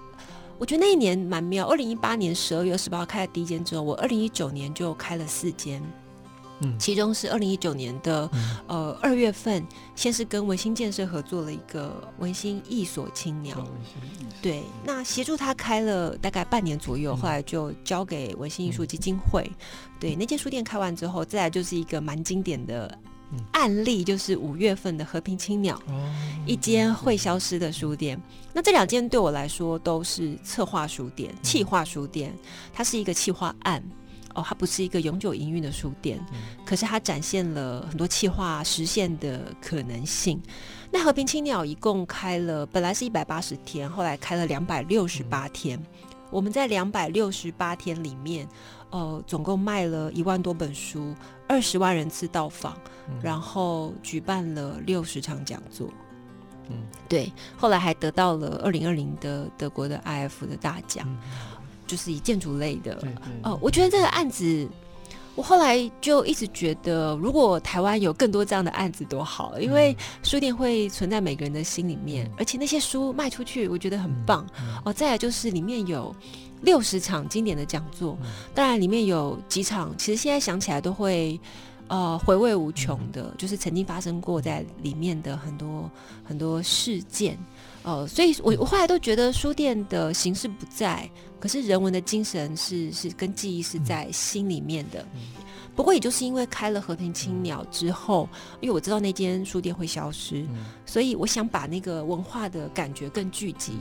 我觉得那一年蛮妙。二零一八年十二月二十八号开了第一间之后，我二零一九年就开了四间，嗯，其中是二零一九年的、嗯、呃二月份，先是跟文心建设合作了一个文心艺所青鸟，对，那协助他开了大概半年左右，后来就交给文心艺术基金会，嗯、对，那间书店开完之后，再来就是一个蛮经典的。案例就是五月份的和平青鸟，一间会消失的书店。那这两间对我来说都是策划书店、企划书店。它是一个企划案哦，它不是一个永久营运的书店，可是它展现了很多企划实现的可能性。那和平青鸟一共开了，本来是一百八十天，后来开了两百六十八天。我们在两百六十八天里面，呃，总共卖了一万多本书，二十万人次到访，嗯、然后举办了六十场讲座。嗯，对，后来还得到了二零二零的德国的 IF 的大奖，嗯、就是以建筑类的。哦、呃，我觉得这个案子。我后来就一直觉得，如果台湾有更多这样的案子多好，因为书店会存在每个人的心里面，而且那些书卖出去，我觉得很棒。哦，再来就是里面有六十场经典的讲座，当然里面有几场，其实现在想起来都会呃回味无穷的，就是曾经发生过在里面的很多很多事件。哦，所以我我后来都觉得书店的形式不在，可是人文的精神是是跟记忆是在心里面的。不过也就是因为开了和平青鸟之后，因为我知道那间书店会消失，所以我想把那个文化的感觉更聚集，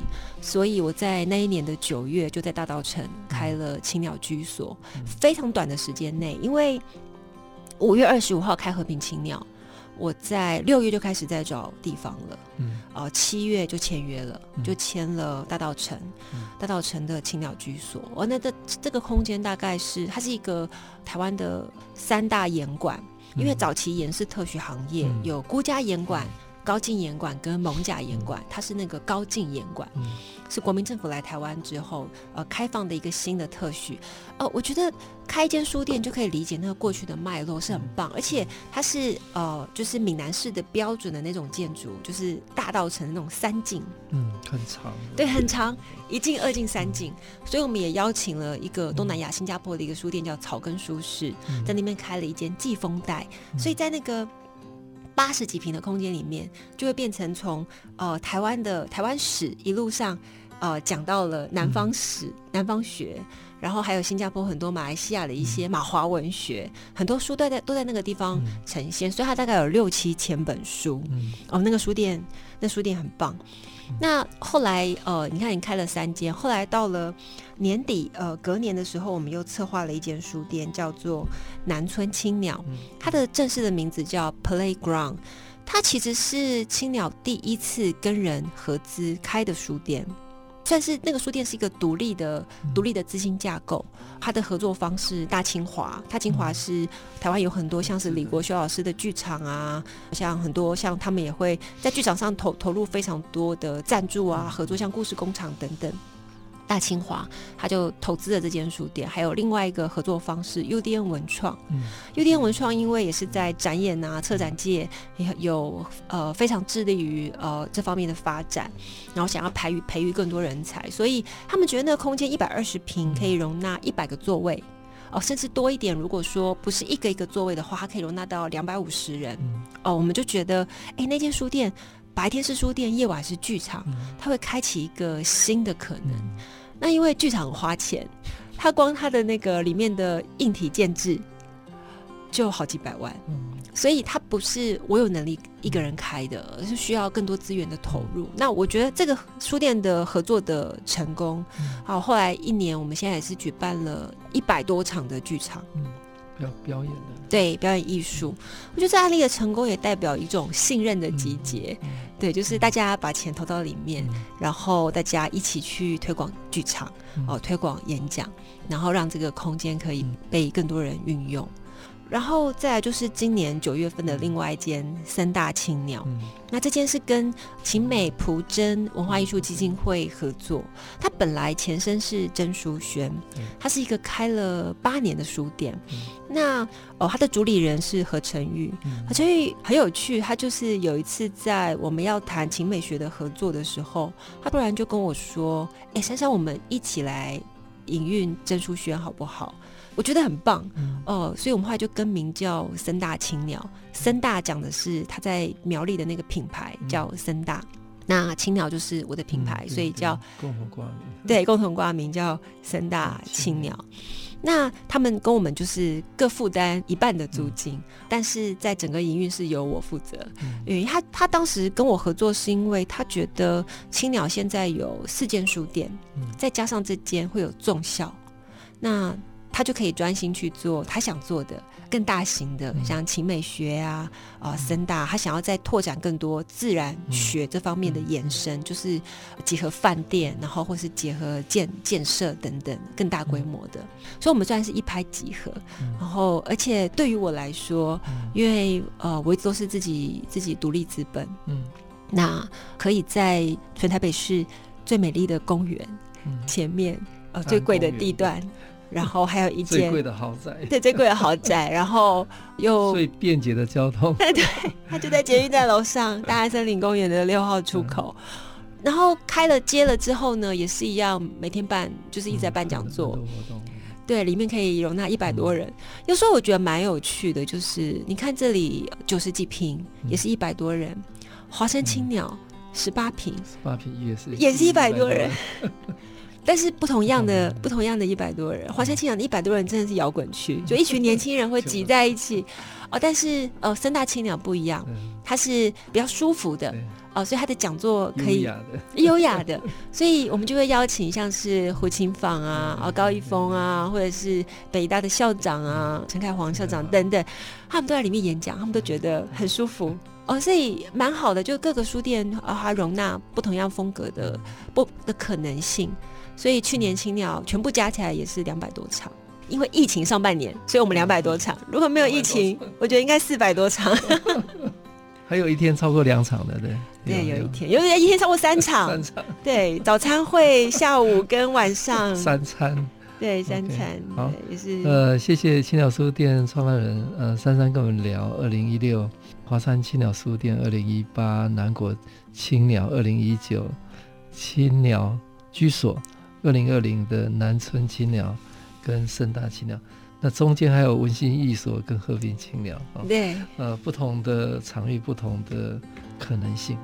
所以我在那一年的九月就在大道城开了青鸟居所，非常短的时间内，因为五月二十五号开和平青鸟。我在六月就开始在找地方了，嗯，呃，七月就签约了，嗯、就签了大道城，嗯、大道城的青鸟居所。哦，那这这个空间大概是它是一个台湾的三大严馆，嗯、因为早期盐是特许行业，嗯、有孤家严馆。高进严馆跟蒙甲严馆，它是那个高进严馆，嗯、是国民政府来台湾之后，呃，开放的一个新的特许。哦、呃，我觉得开一间书店就可以理解那个过去的脉络是很棒，嗯、而且它是呃，就是闽南式的标准的那种建筑，就是大道城的那种三进，嗯，很长，对，很长，一进、二进、三进。嗯、所以我们也邀请了一个东南亚新加坡的一个书店叫草根书室，嗯、在那边开了一间季风带，嗯、所以在那个。八十几平的空间里面，就会变成从呃台湾的台湾史一路上呃讲到了南方史、嗯、南方学，然后还有新加坡很多马来西亚的一些马华文学，很多书都在都在那个地方呈现，所以它大概有六七千本书。哦，那个书店，那书店很棒。那后来呃，你看你开了三间，后来到了年底呃，隔年的时候，我们又策划了一间书店，叫做南村青鸟，它的正式的名字叫 Playground，它其实是青鸟第一次跟人合资开的书店。算是那个书店是一个独立的、独立的资金架构，它的合作方是大清华，大清华是台湾有很多像是李国修老师的剧场啊，像很多像他们也会在剧场上投投入非常多的赞助啊，合作像故事工厂等等。大清华，他就投资了这间书店，还有另外一个合作方式 UDN 文创。嗯，UDN 文创因为也是在展演啊、策展界也有呃非常致力于呃这方面的发展，然后想要培育培育更多人才，所以他们觉得那个空间一百二十平可以容纳一百个座位哦、呃，甚至多一点。如果说不是一个一个座位的话，它可以容纳到两百五十人哦、呃。我们就觉得，哎，那间书店白天是书店，夜晚是剧场，它会开启一个新的可能。那因为剧场很花钱，它光它的那个里面的硬体建制就好几百万，所以它不是我有能力一个人开的，而是需要更多资源的投入。那我觉得这个书店的合作的成功，好，后来一年我们现在也是举办了一百多场的剧场，嗯，表表演的，对，表演艺术。我觉得这案例的成功也代表一种信任的集结。对，就是大家把钱投到里面，嗯、然后大家一起去推广剧场，嗯、哦，推广演讲，然后让这个空间可以被更多人运用。然后再来就是今年九月份的另外一间三大青鸟，嗯、那这间是跟秦美蒲真文化艺术基金会合作，它本来前身是真书轩，它是一个开了八年的书店。嗯、那哦，他的主理人是何成玉，嗯、何成玉很有趣，他就是有一次在我们要谈情美学的合作的时候，他突然就跟我说：“哎，珊珊，我们一起来营运郑书轩好不好？”我觉得很棒，嗯、哦，所以我们后来就更名叫森大青鸟。森大讲的是他在苗栗的那个品牌叫森大，嗯、那青鸟就是我的品牌，嗯、所以叫共同挂名。对，共同挂名叫森大青鸟。那他们跟我们就是各负担一半的租金，嗯、但是在整个营运是由我负责。嗯、因为他他当时跟我合作是因为他觉得青鸟现在有四间书店，嗯、再加上这间会有重校，那。他就可以专心去做他想做的更大型的，像秦美学啊啊，森大，他想要再拓展更多自然学这方面的延伸，就是结合饭店，然后或是结合建建设等等更大规模的。所以，我们算是一拍即合。然后，而且对于我来说，因为呃，我一直都是自己自己独立资本，嗯，那可以在全台北市最美丽的公园前面，呃，最贵的地段。然后还有一间最贵的豪宅，对，最贵的豪宅，然后又 最便捷的交通，对对，他就在捷运站楼上，大安森林公园的六号出口。嗯、然后开了接了之后呢，也是一样，每天办，就是一直在办讲座，嗯、对，里面可以容纳一百多人。嗯、有时候我觉得蛮有趣的，就是你看这里九十几坪，也是一百多人，华山青鸟十八坪，十八平也是也是一百多人。但是不同样的，不同。样的一百多人，华山青鸟的一百多人真的是摇滚区，就一群年轻人会 挤在一起。哦。但是呃，三大青鸟不一样，它是比较舒服的哦，所以他的讲座可以优雅的，所以我们就会邀请像是胡琴坊啊、啊高一峰啊，或者是北大的校长啊陈凯煌校长等等，他们都在里面演讲，他们都觉得很舒服。哦，所以蛮好的。就各个书店啊，它容纳不同样风格的不的可能性。所以去年青鸟全部加起来也是两百多场，因为疫情上半年，所以我们两百多场。如果没有疫情，我觉得应该四百多场。还有一天超过两场的，对。对，有一天，有一天超过三场。三场。对，早餐会下午跟晚上。三餐。对，三餐。好，也是。呃，谢谢青鸟书店创办人呃珊珊跟我们聊二零一六华山青鸟书店，二零一八南国青鸟，二零一九青鸟居所。二零二零的南村青鸟跟盛大青鸟，那中间还有文心艺所跟和平青鸟啊，对，呃，不同的场域，不同的可能性。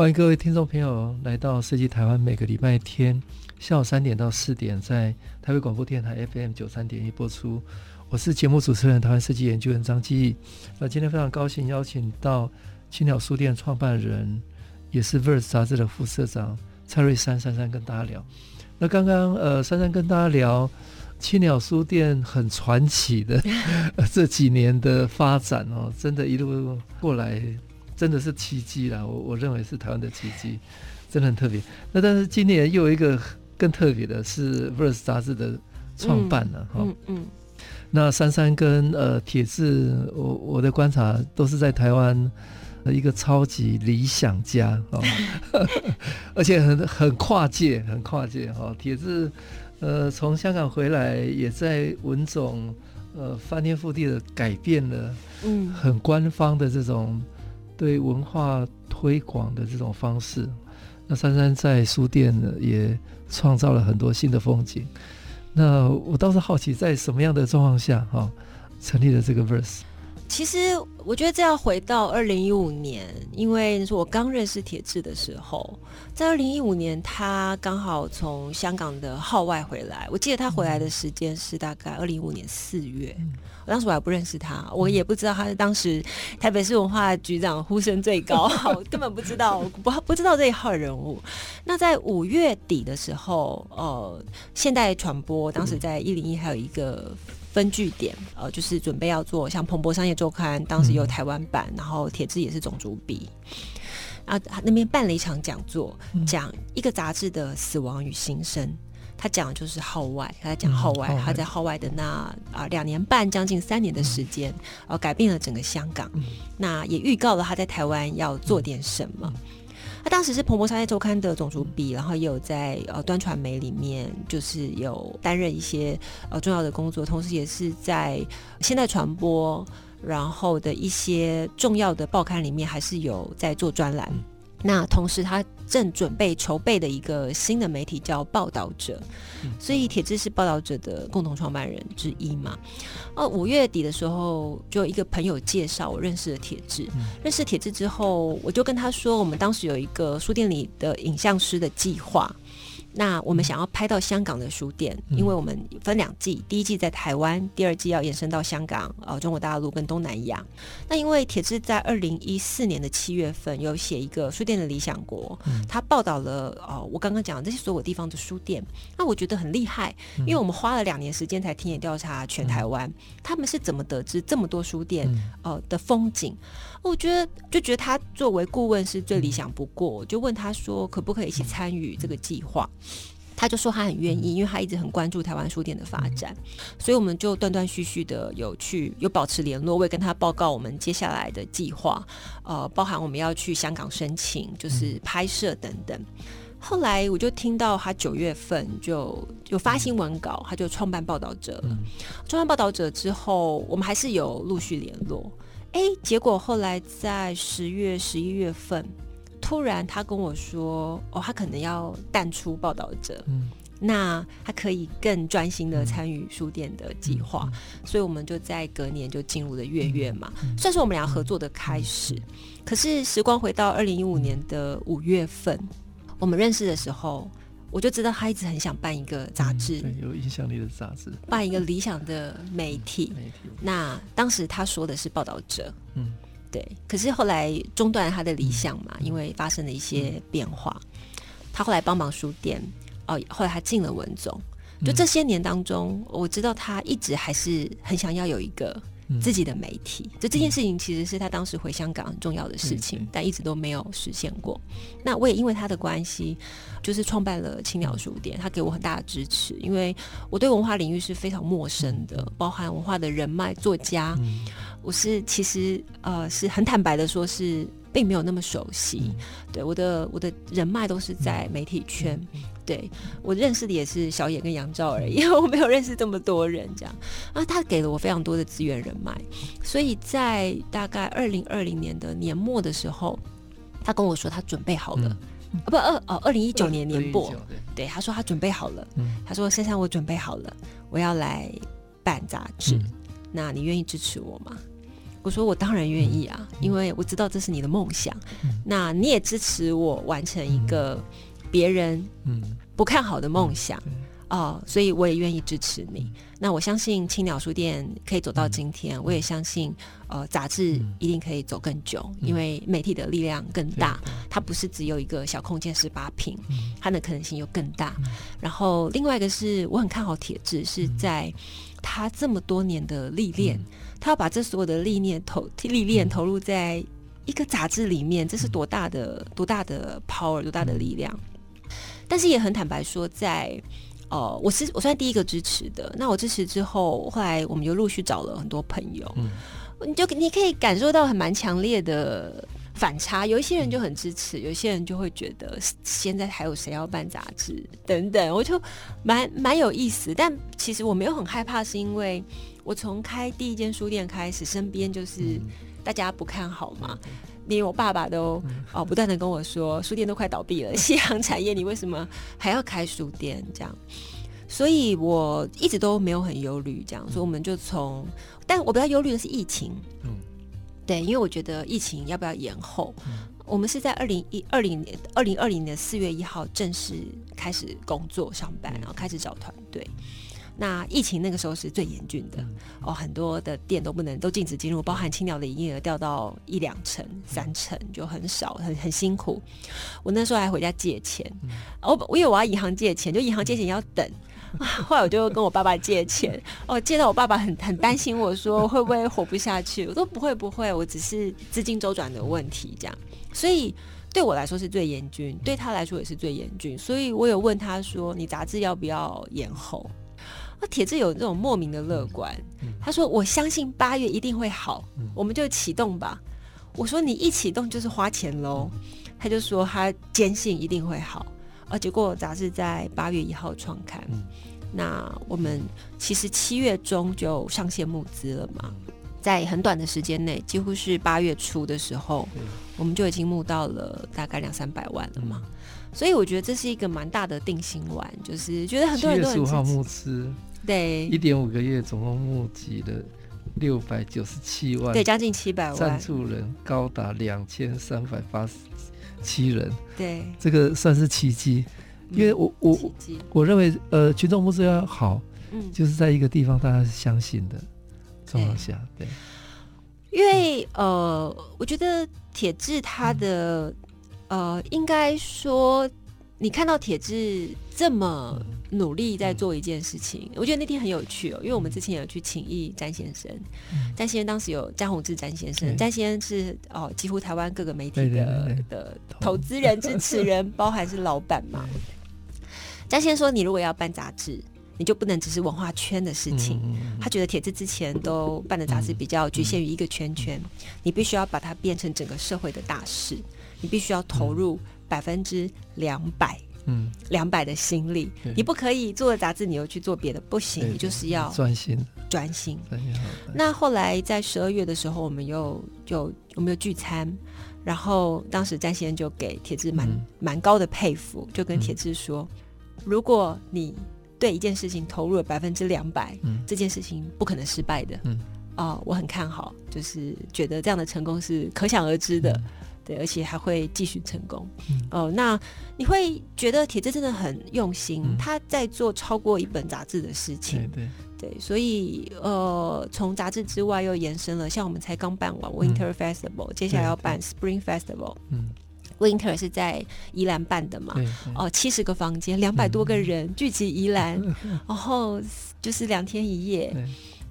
欢迎各位听众朋友来到设计台湾，每个礼拜天下午三点到四点，在台北广播电台 FM 九三点一播出。我是节目主持人，台湾设计研究员张基义。那今天非常高兴邀请到青鸟书店创办人，也是《Verse》杂志的副社长蔡瑞珊珊珊跟大家聊。那刚刚呃，珊珊跟大家聊青鸟书店很传奇的 这几年的发展哦，真的，一路过来真的是奇迹啦。我我认为是台湾的奇迹，真的很特别。那但是今年又有一个更特别的是《Verse》杂志的创办了哈。嗯。嗯嗯那珊珊跟呃铁志，我我的观察都是在台湾一个超级理想家哦，而且很很跨界，很跨界哈。铁志呃从香港回来，也在文总呃翻天覆地的改变了，嗯，很官方的这种对文化推广的这种方式。那珊珊在书店呢，也创造了很多新的风景。那我倒是好奇，在什么样的状况下哈、哦、成立了这个 Verse？其实我觉得这要回到二零一五年，因为是我刚认识铁志的时候，在二零一五年他刚好从香港的号外回来。我记得他回来的时间是大概二零一五年四月，当时我还不认识他，我也不知道他是当时台北市文化局长呼声最高，我根本不知道，不不知道这一号人物。那在五月底的时候，呃，现代传播当时在一零一还有一个。分据点，呃，就是准备要做像彭博商业周刊，当时有台湾版，嗯、然后铁志也是总主笔，啊，那边办了一场讲座，讲一个杂志的死亡与新生。他讲的就是号外，他在讲号外，嗯、他在号外的那啊两年半，将近三年的时间，呃、嗯，改变了整个香港，嗯、那也预告了他在台湾要做点什么。嗯他当时是彭博商业周刊的总主笔，然后也有在呃端传媒里面，就是有担任一些呃重要的工作，同时也是在现代传播，然后的一些重要的报刊里面，还是有在做专栏。那同时，他正准备筹备的一个新的媒体叫《报道者》，所以铁志是《报道者》的共同创办人之一嘛。哦，五月底的时候，就一个朋友介绍我认识了铁志。认识铁志之后，我就跟他说，我们当时有一个书店里的影像师的计划。那我们想要拍到香港的书店，因为我们分两季，第一季在台湾，第二季要延伸到香港、呃中国大陆跟东南亚。那因为铁志在二零一四年的七月份有写一个书店的理想国，他报道了呃我刚刚讲的这些所有地方的书店，那我觉得很厉害，因为我们花了两年时间才田野调查全台湾，他们是怎么得知这么多书店呃的风景？我觉得就觉得他作为顾问是最理想不过，我就问他说可不可以一起参与这个计划？他就说他很愿意，因为他一直很关注台湾书店的发展，所以我们就断断续续的有去有保持联络，我也跟他报告我们接下来的计划，呃，包含我们要去香港申请，就是拍摄等等。后来我就听到他九月份就有发新闻稿，他就创办报道者了。创办报道者之后，我们还是有陆续联络。哎，结果后来在十月、十一月份，突然他跟我说：“哦，他可能要淡出报道者，嗯，那他可以更专心的参与书店的计划。嗯”所以我们就在隔年就进入了月月嘛，嗯、算是我们俩合作的开始。嗯、可是时光回到二零一五年的五月份，我们认识的时候。我就知道他一直很想办一个杂志，嗯，有影响力的杂志，办一个理想的媒体。媒体。那当时他说的是报道者，嗯，对。可是后来中断了他的理想嘛，嗯，因为发生了一些变化。嗯，他后来帮忙书店，哦，后来他进了文总。就这些年当中，我知道他一直还是很想要有一个。自己的媒体，就这件事情其实是他当时回香港很重要的事情，但一直都没有实现过。那我也因为他的关系，就是创办了青鸟书店，他给我很大的支持，因为我对文化领域是非常陌生的，包含文化的人脉、作家，我是其实呃是很坦白的说，是并没有那么熟悉。对，我的我的人脉都是在媒体圈。对，我认识的也是小野跟杨照而已，因为我没有认识这么多人，这样。啊，他给了我非常多的资源人脉，所以在大概二零二零年的年末的时候，他跟我说他准备好了，嗯、啊不二哦二零一九年年末，对，他说他准备好了，嗯、他说珊珊我准备好了，我要来办杂志，嗯、那你愿意支持我吗？我说我当然愿意啊，因为我知道这是你的梦想，那你也支持我完成一个别人不看好的梦想。哦，uh, 所以我也愿意支持你。嗯、那我相信青鸟书店可以走到今天，嗯、我也相信，呃，杂志一定可以走更久，嗯、因为媒体的力量更大，嗯、它不是只有一个小空间十八坪，嗯、它的可能性又更大。嗯、然后另外一个是我很看好铁志，是在他这么多年的历练，嗯、他要把这所有的历练投历练投入在一个杂志里面，这是多大的多大的 power，多大的力量。嗯、但是也很坦白说，在哦、呃，我是我算第一个支持的。那我支持之后，后来我们就陆续找了很多朋友。嗯，你就你可以感受到很蛮强烈的反差。有一些人就很支持，有一些人就会觉得现在还有谁要办杂志等等。我就蛮蛮有意思。但其实我没有很害怕，是因为我从开第一间书店开始，身边就是大家不看好嘛。连我爸爸都哦不断的跟我说，书店都快倒闭了，夕阳产业你为什么还要开书店？这样，所以我一直都没有很忧虑，这样，所以我们就从，但我比较忧虑的是疫情，嗯，对，因为我觉得疫情要不要延后？嗯，我们是在二零一二零年二零二零年四月一号正式开始工作上班，然后开始找团队。那疫情那个时候是最严峻的哦，很多的店都不能都禁止进入，包含青鸟的营业额掉到一两成、三成，就很少，很很辛苦。我那时候还回家借钱，我我以为我要银行借钱，就银行借钱要等啊。后来我就跟我爸爸借钱，哦，借到我爸爸很很担心，我说会不会活不下去？我说不会不会，我只是资金周转的问题这样。所以对我来说是最严峻，对他来说也是最严峻。所以我有问他说：“你杂志要不要延后？”那铁志有这种莫名的乐观，他说：“我相信八月一定会好，我们就启动吧。”我说：“你一启动就是花钱喽。”他就说他坚信一定会好，而结果杂志在八月一号创刊，那我们其实七月中就上线募资了嘛，在很短的时间内，几乎是八月初的时候，我们就已经募到了大概两三百万了嘛。所以我觉得这是一个蛮大的定心丸，就是觉得很多人都很七月十五号募资。对，一点五个月，总共募集了六百九十七万，对，将近七百万，赞助人高达两千三百八十七人，对，这个算是奇迹，因为我我我认为，呃，群众募资要好，嗯，就是在一个地方大家是相信的状况下，对，因为呃，我觉得铁志他的呃，应该说。你看到铁志这么努力在做一件事情，嗯、我觉得那天很有趣哦，因为我们之前有去请益詹先生，嗯、詹先生当时有詹宏志詹先生，詹、嗯、先生是哦几乎台湾各个媒体的的投。资人支持人，包含是老板嘛。詹先生说：“你如果要办杂志，你就不能只是文化圈的事情。嗯”他觉得铁志之前都办的杂志比较局限于一个圈圈，嗯、你必须要把它变成整个社会的大事，你必须要投入、嗯。百分之两百，嗯，两百的心力，你不可以做了杂志，你又去做别的，不行，你就是要专心，专心。那后来在十二月的时候，我们又就我们又聚餐，然后当时詹先生就给铁志蛮蛮、嗯、高的佩服，就跟铁志说，嗯、如果你对一件事情投入了百分之两百，嗯，这件事情不可能失败的，嗯，哦，我很看好，就是觉得这样的成功是可想而知的。嗯对，而且还会继续成功。嗯、哦，那你会觉得铁志真的很用心，嗯、他在做超过一本杂志的事情。对对，对，所以呃，从杂志之外又延伸了，像我们才刚办完 Winter Festival，、嗯、接下来要办 Spring Festival。嗯，Winter 是在宜兰办的嘛？哦，七十个房间，两百多个人、嗯、聚集宜兰，然后就是两天一夜。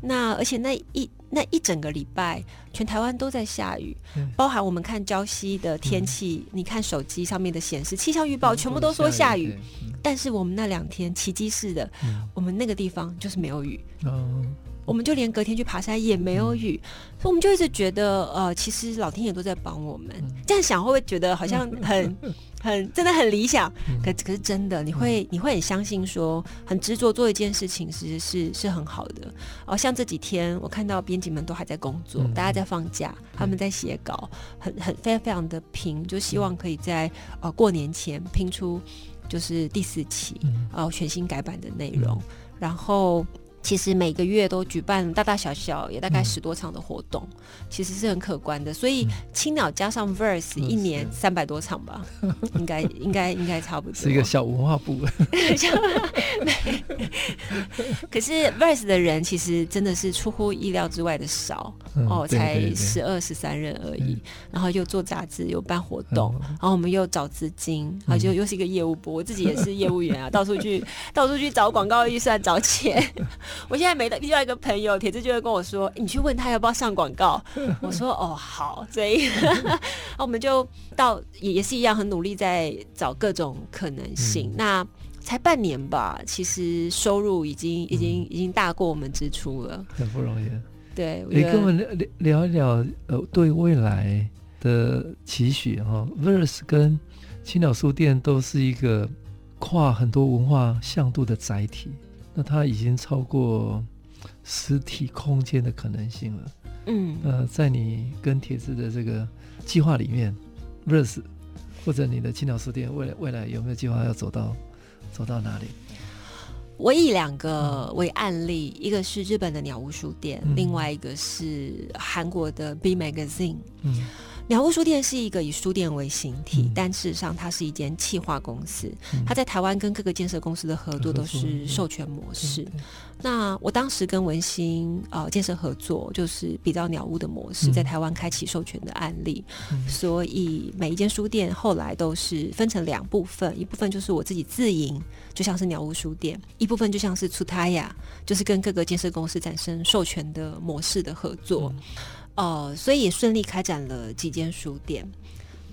那而且那一那一整个礼拜，全台湾都在下雨，嗯、包含我们看礁溪的天气，嗯、你看手机上面的显示气象预报，全部都说下雨，嗯、但是我们那两天奇迹似的，嗯、我们那个地方就是没有雨。嗯我们就连隔天去爬山也没有雨，所以我们就一直觉得，呃，其实老天爷都在帮我们。这样想会不会觉得好像很、很真的很理想？可可是真的，你会你会很相信说，很执着做一件事情，其实是是很好的。哦，像这几天我看到编辑们都还在工作，大家在放假，他们在写稿，很很非常非常的拼，就希望可以在呃过年前拼出就是第四期，呃全新改版的内容，然后。其实每个月都举办大大小小也大概十多场的活动，嗯、其实是很可观的。所以青鸟加上 Verse 一年三百多场吧，嗯、应该应该 应该差不多。是一个小文化部。可是 Verse 的人其实真的是出乎意料之外的少、嗯、哦，才十二十三人而已。然后又做杂志，又办活动，嗯、然后我们又找资金，然后就又是一个业务部。我自己也是业务员啊，到处去到处去找广告预算，找钱。我现在没遇到一个朋友，铁子就会跟我说、欸：“你去问他要不要上广告。”我说：“哦，好。”所以，然后我们就到也也是一样，很努力在找各种可能性。嗯、那才半年吧，其实收入已经已经已经大过我们支出了，很不容易。对，你跟我们聊聊一聊呃，对未来的期许哈。Verse 跟青鸟书店都是一个跨很多文化向度的载体。那它已经超过实体空间的可能性了。嗯，呃，在你跟铁子的这个计划里面，Verse 或者你的青鸟书店，未来未来有没有计划要走到走到哪里？我以两个为案例，嗯、一个是日本的鸟屋书店，嗯、另外一个是韩国的 B Magazine。嗯。鸟屋书店是一个以书店为形体，嗯、但事实上它是一间企划公司。嗯、它在台湾跟各个建设公司的合作都是授权模式。那我当时跟文心呃建设合作，就是比较鸟屋的模式，在台湾开启授权的案例。嗯、所以每一间书店后来都是分成两部分，一部分就是我自己自营，就像是鸟屋书店；一部分就像是 Tsutaya，就是跟各个建设公司产生授权的模式的合作。嗯哦，所以也顺利开展了几间书店。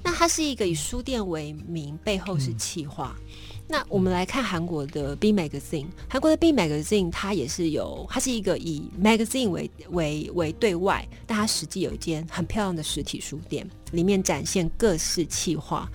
那它是一个以书店为名，背后是企划。嗯、那我们来看韩国的 B Magazine，韩国的 B Magazine 它也是有，它是一个以 Magazine 为为为对外，但它实际有一间很漂亮的实体书店，里面展现各式企划。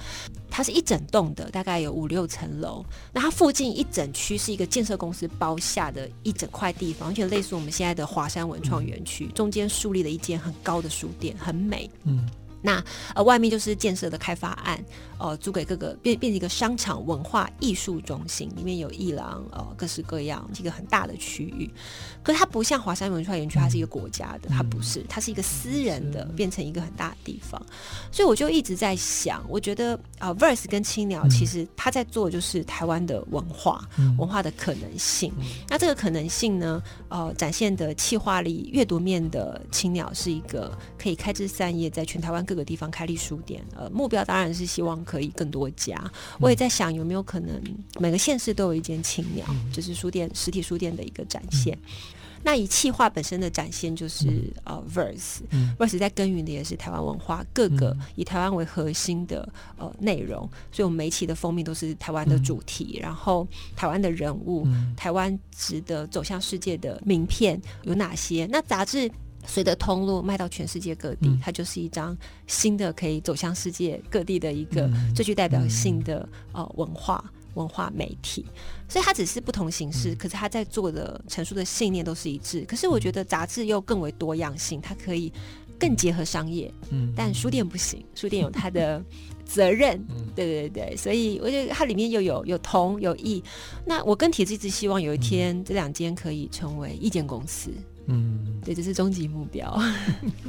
它是一整栋的，大概有五六层楼。那它附近一整区是一个建设公司包下的一整块地方，而且类似我们现在的华山文创园区，中间树立了一间很高的书店，很美。嗯。那呃，外面就是建设的开发案，呃，租给各个变变成一个商场文化艺术中心，里面有艺廊，呃，各式各样，一个很大的区域。可是它不像华山文创园区，它是一个国家的，它不是，它是一个私人的，变成一个很大的地方。所以我就一直在想，我觉得啊，呃，Verse 跟青鸟其实他在做就是台湾的文化，文化的可能性。那这个可能性呢，呃，展现的气化力、阅读面的青鸟是一个可以开枝散叶，在全台湾。各个地方开立书店，呃，目标当然是希望可以更多家。我也在想，有没有可能每个县市都有一间青鸟，嗯、就是书店实体书店的一个展现。嗯、那以气化本身的展现，就是、嗯、呃，Verse，Verse、嗯、在耕耘的也是台湾文化，各个以台湾为核心的呃内容。所以，我们每一期的封面都是台湾的主题，嗯、然后台湾的人物，嗯、台湾值得走向世界的名片有哪些？那杂志。随着通路卖到全世界各地，嗯、它就是一张新的可以走向世界各地的一个最具代表性的、嗯、呃文化文化媒体。所以它只是不同形式，嗯、可是它在做的陈述的信念都是一致。可是我觉得杂志又更为多样性，它可以更结合商业。嗯，但书店不行，书店有它的 责任。嗯、对对对，所以我觉得它里面又有有同有异。那我跟铁子一直希望有一天、嗯、这两间可以成为一间公司。嗯，对，这是终极目标。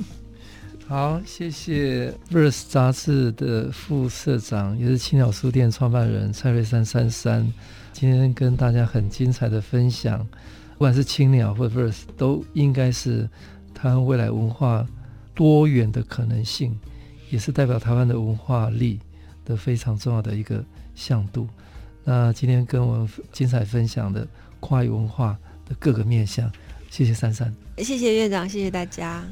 好，谢谢《Verse》杂志的副社长，也是青鸟书店创办人蔡瑞三三三，今天跟大家很精彩的分享。不管是青鸟或者《Verse》，都应该是台湾未来文化多元的可能性，也是代表台湾的文化力的非常重要的一个向度。那今天跟我们精彩分享的跨域文化的各个面向。谢谢珊珊，谢谢院长，谢谢大家。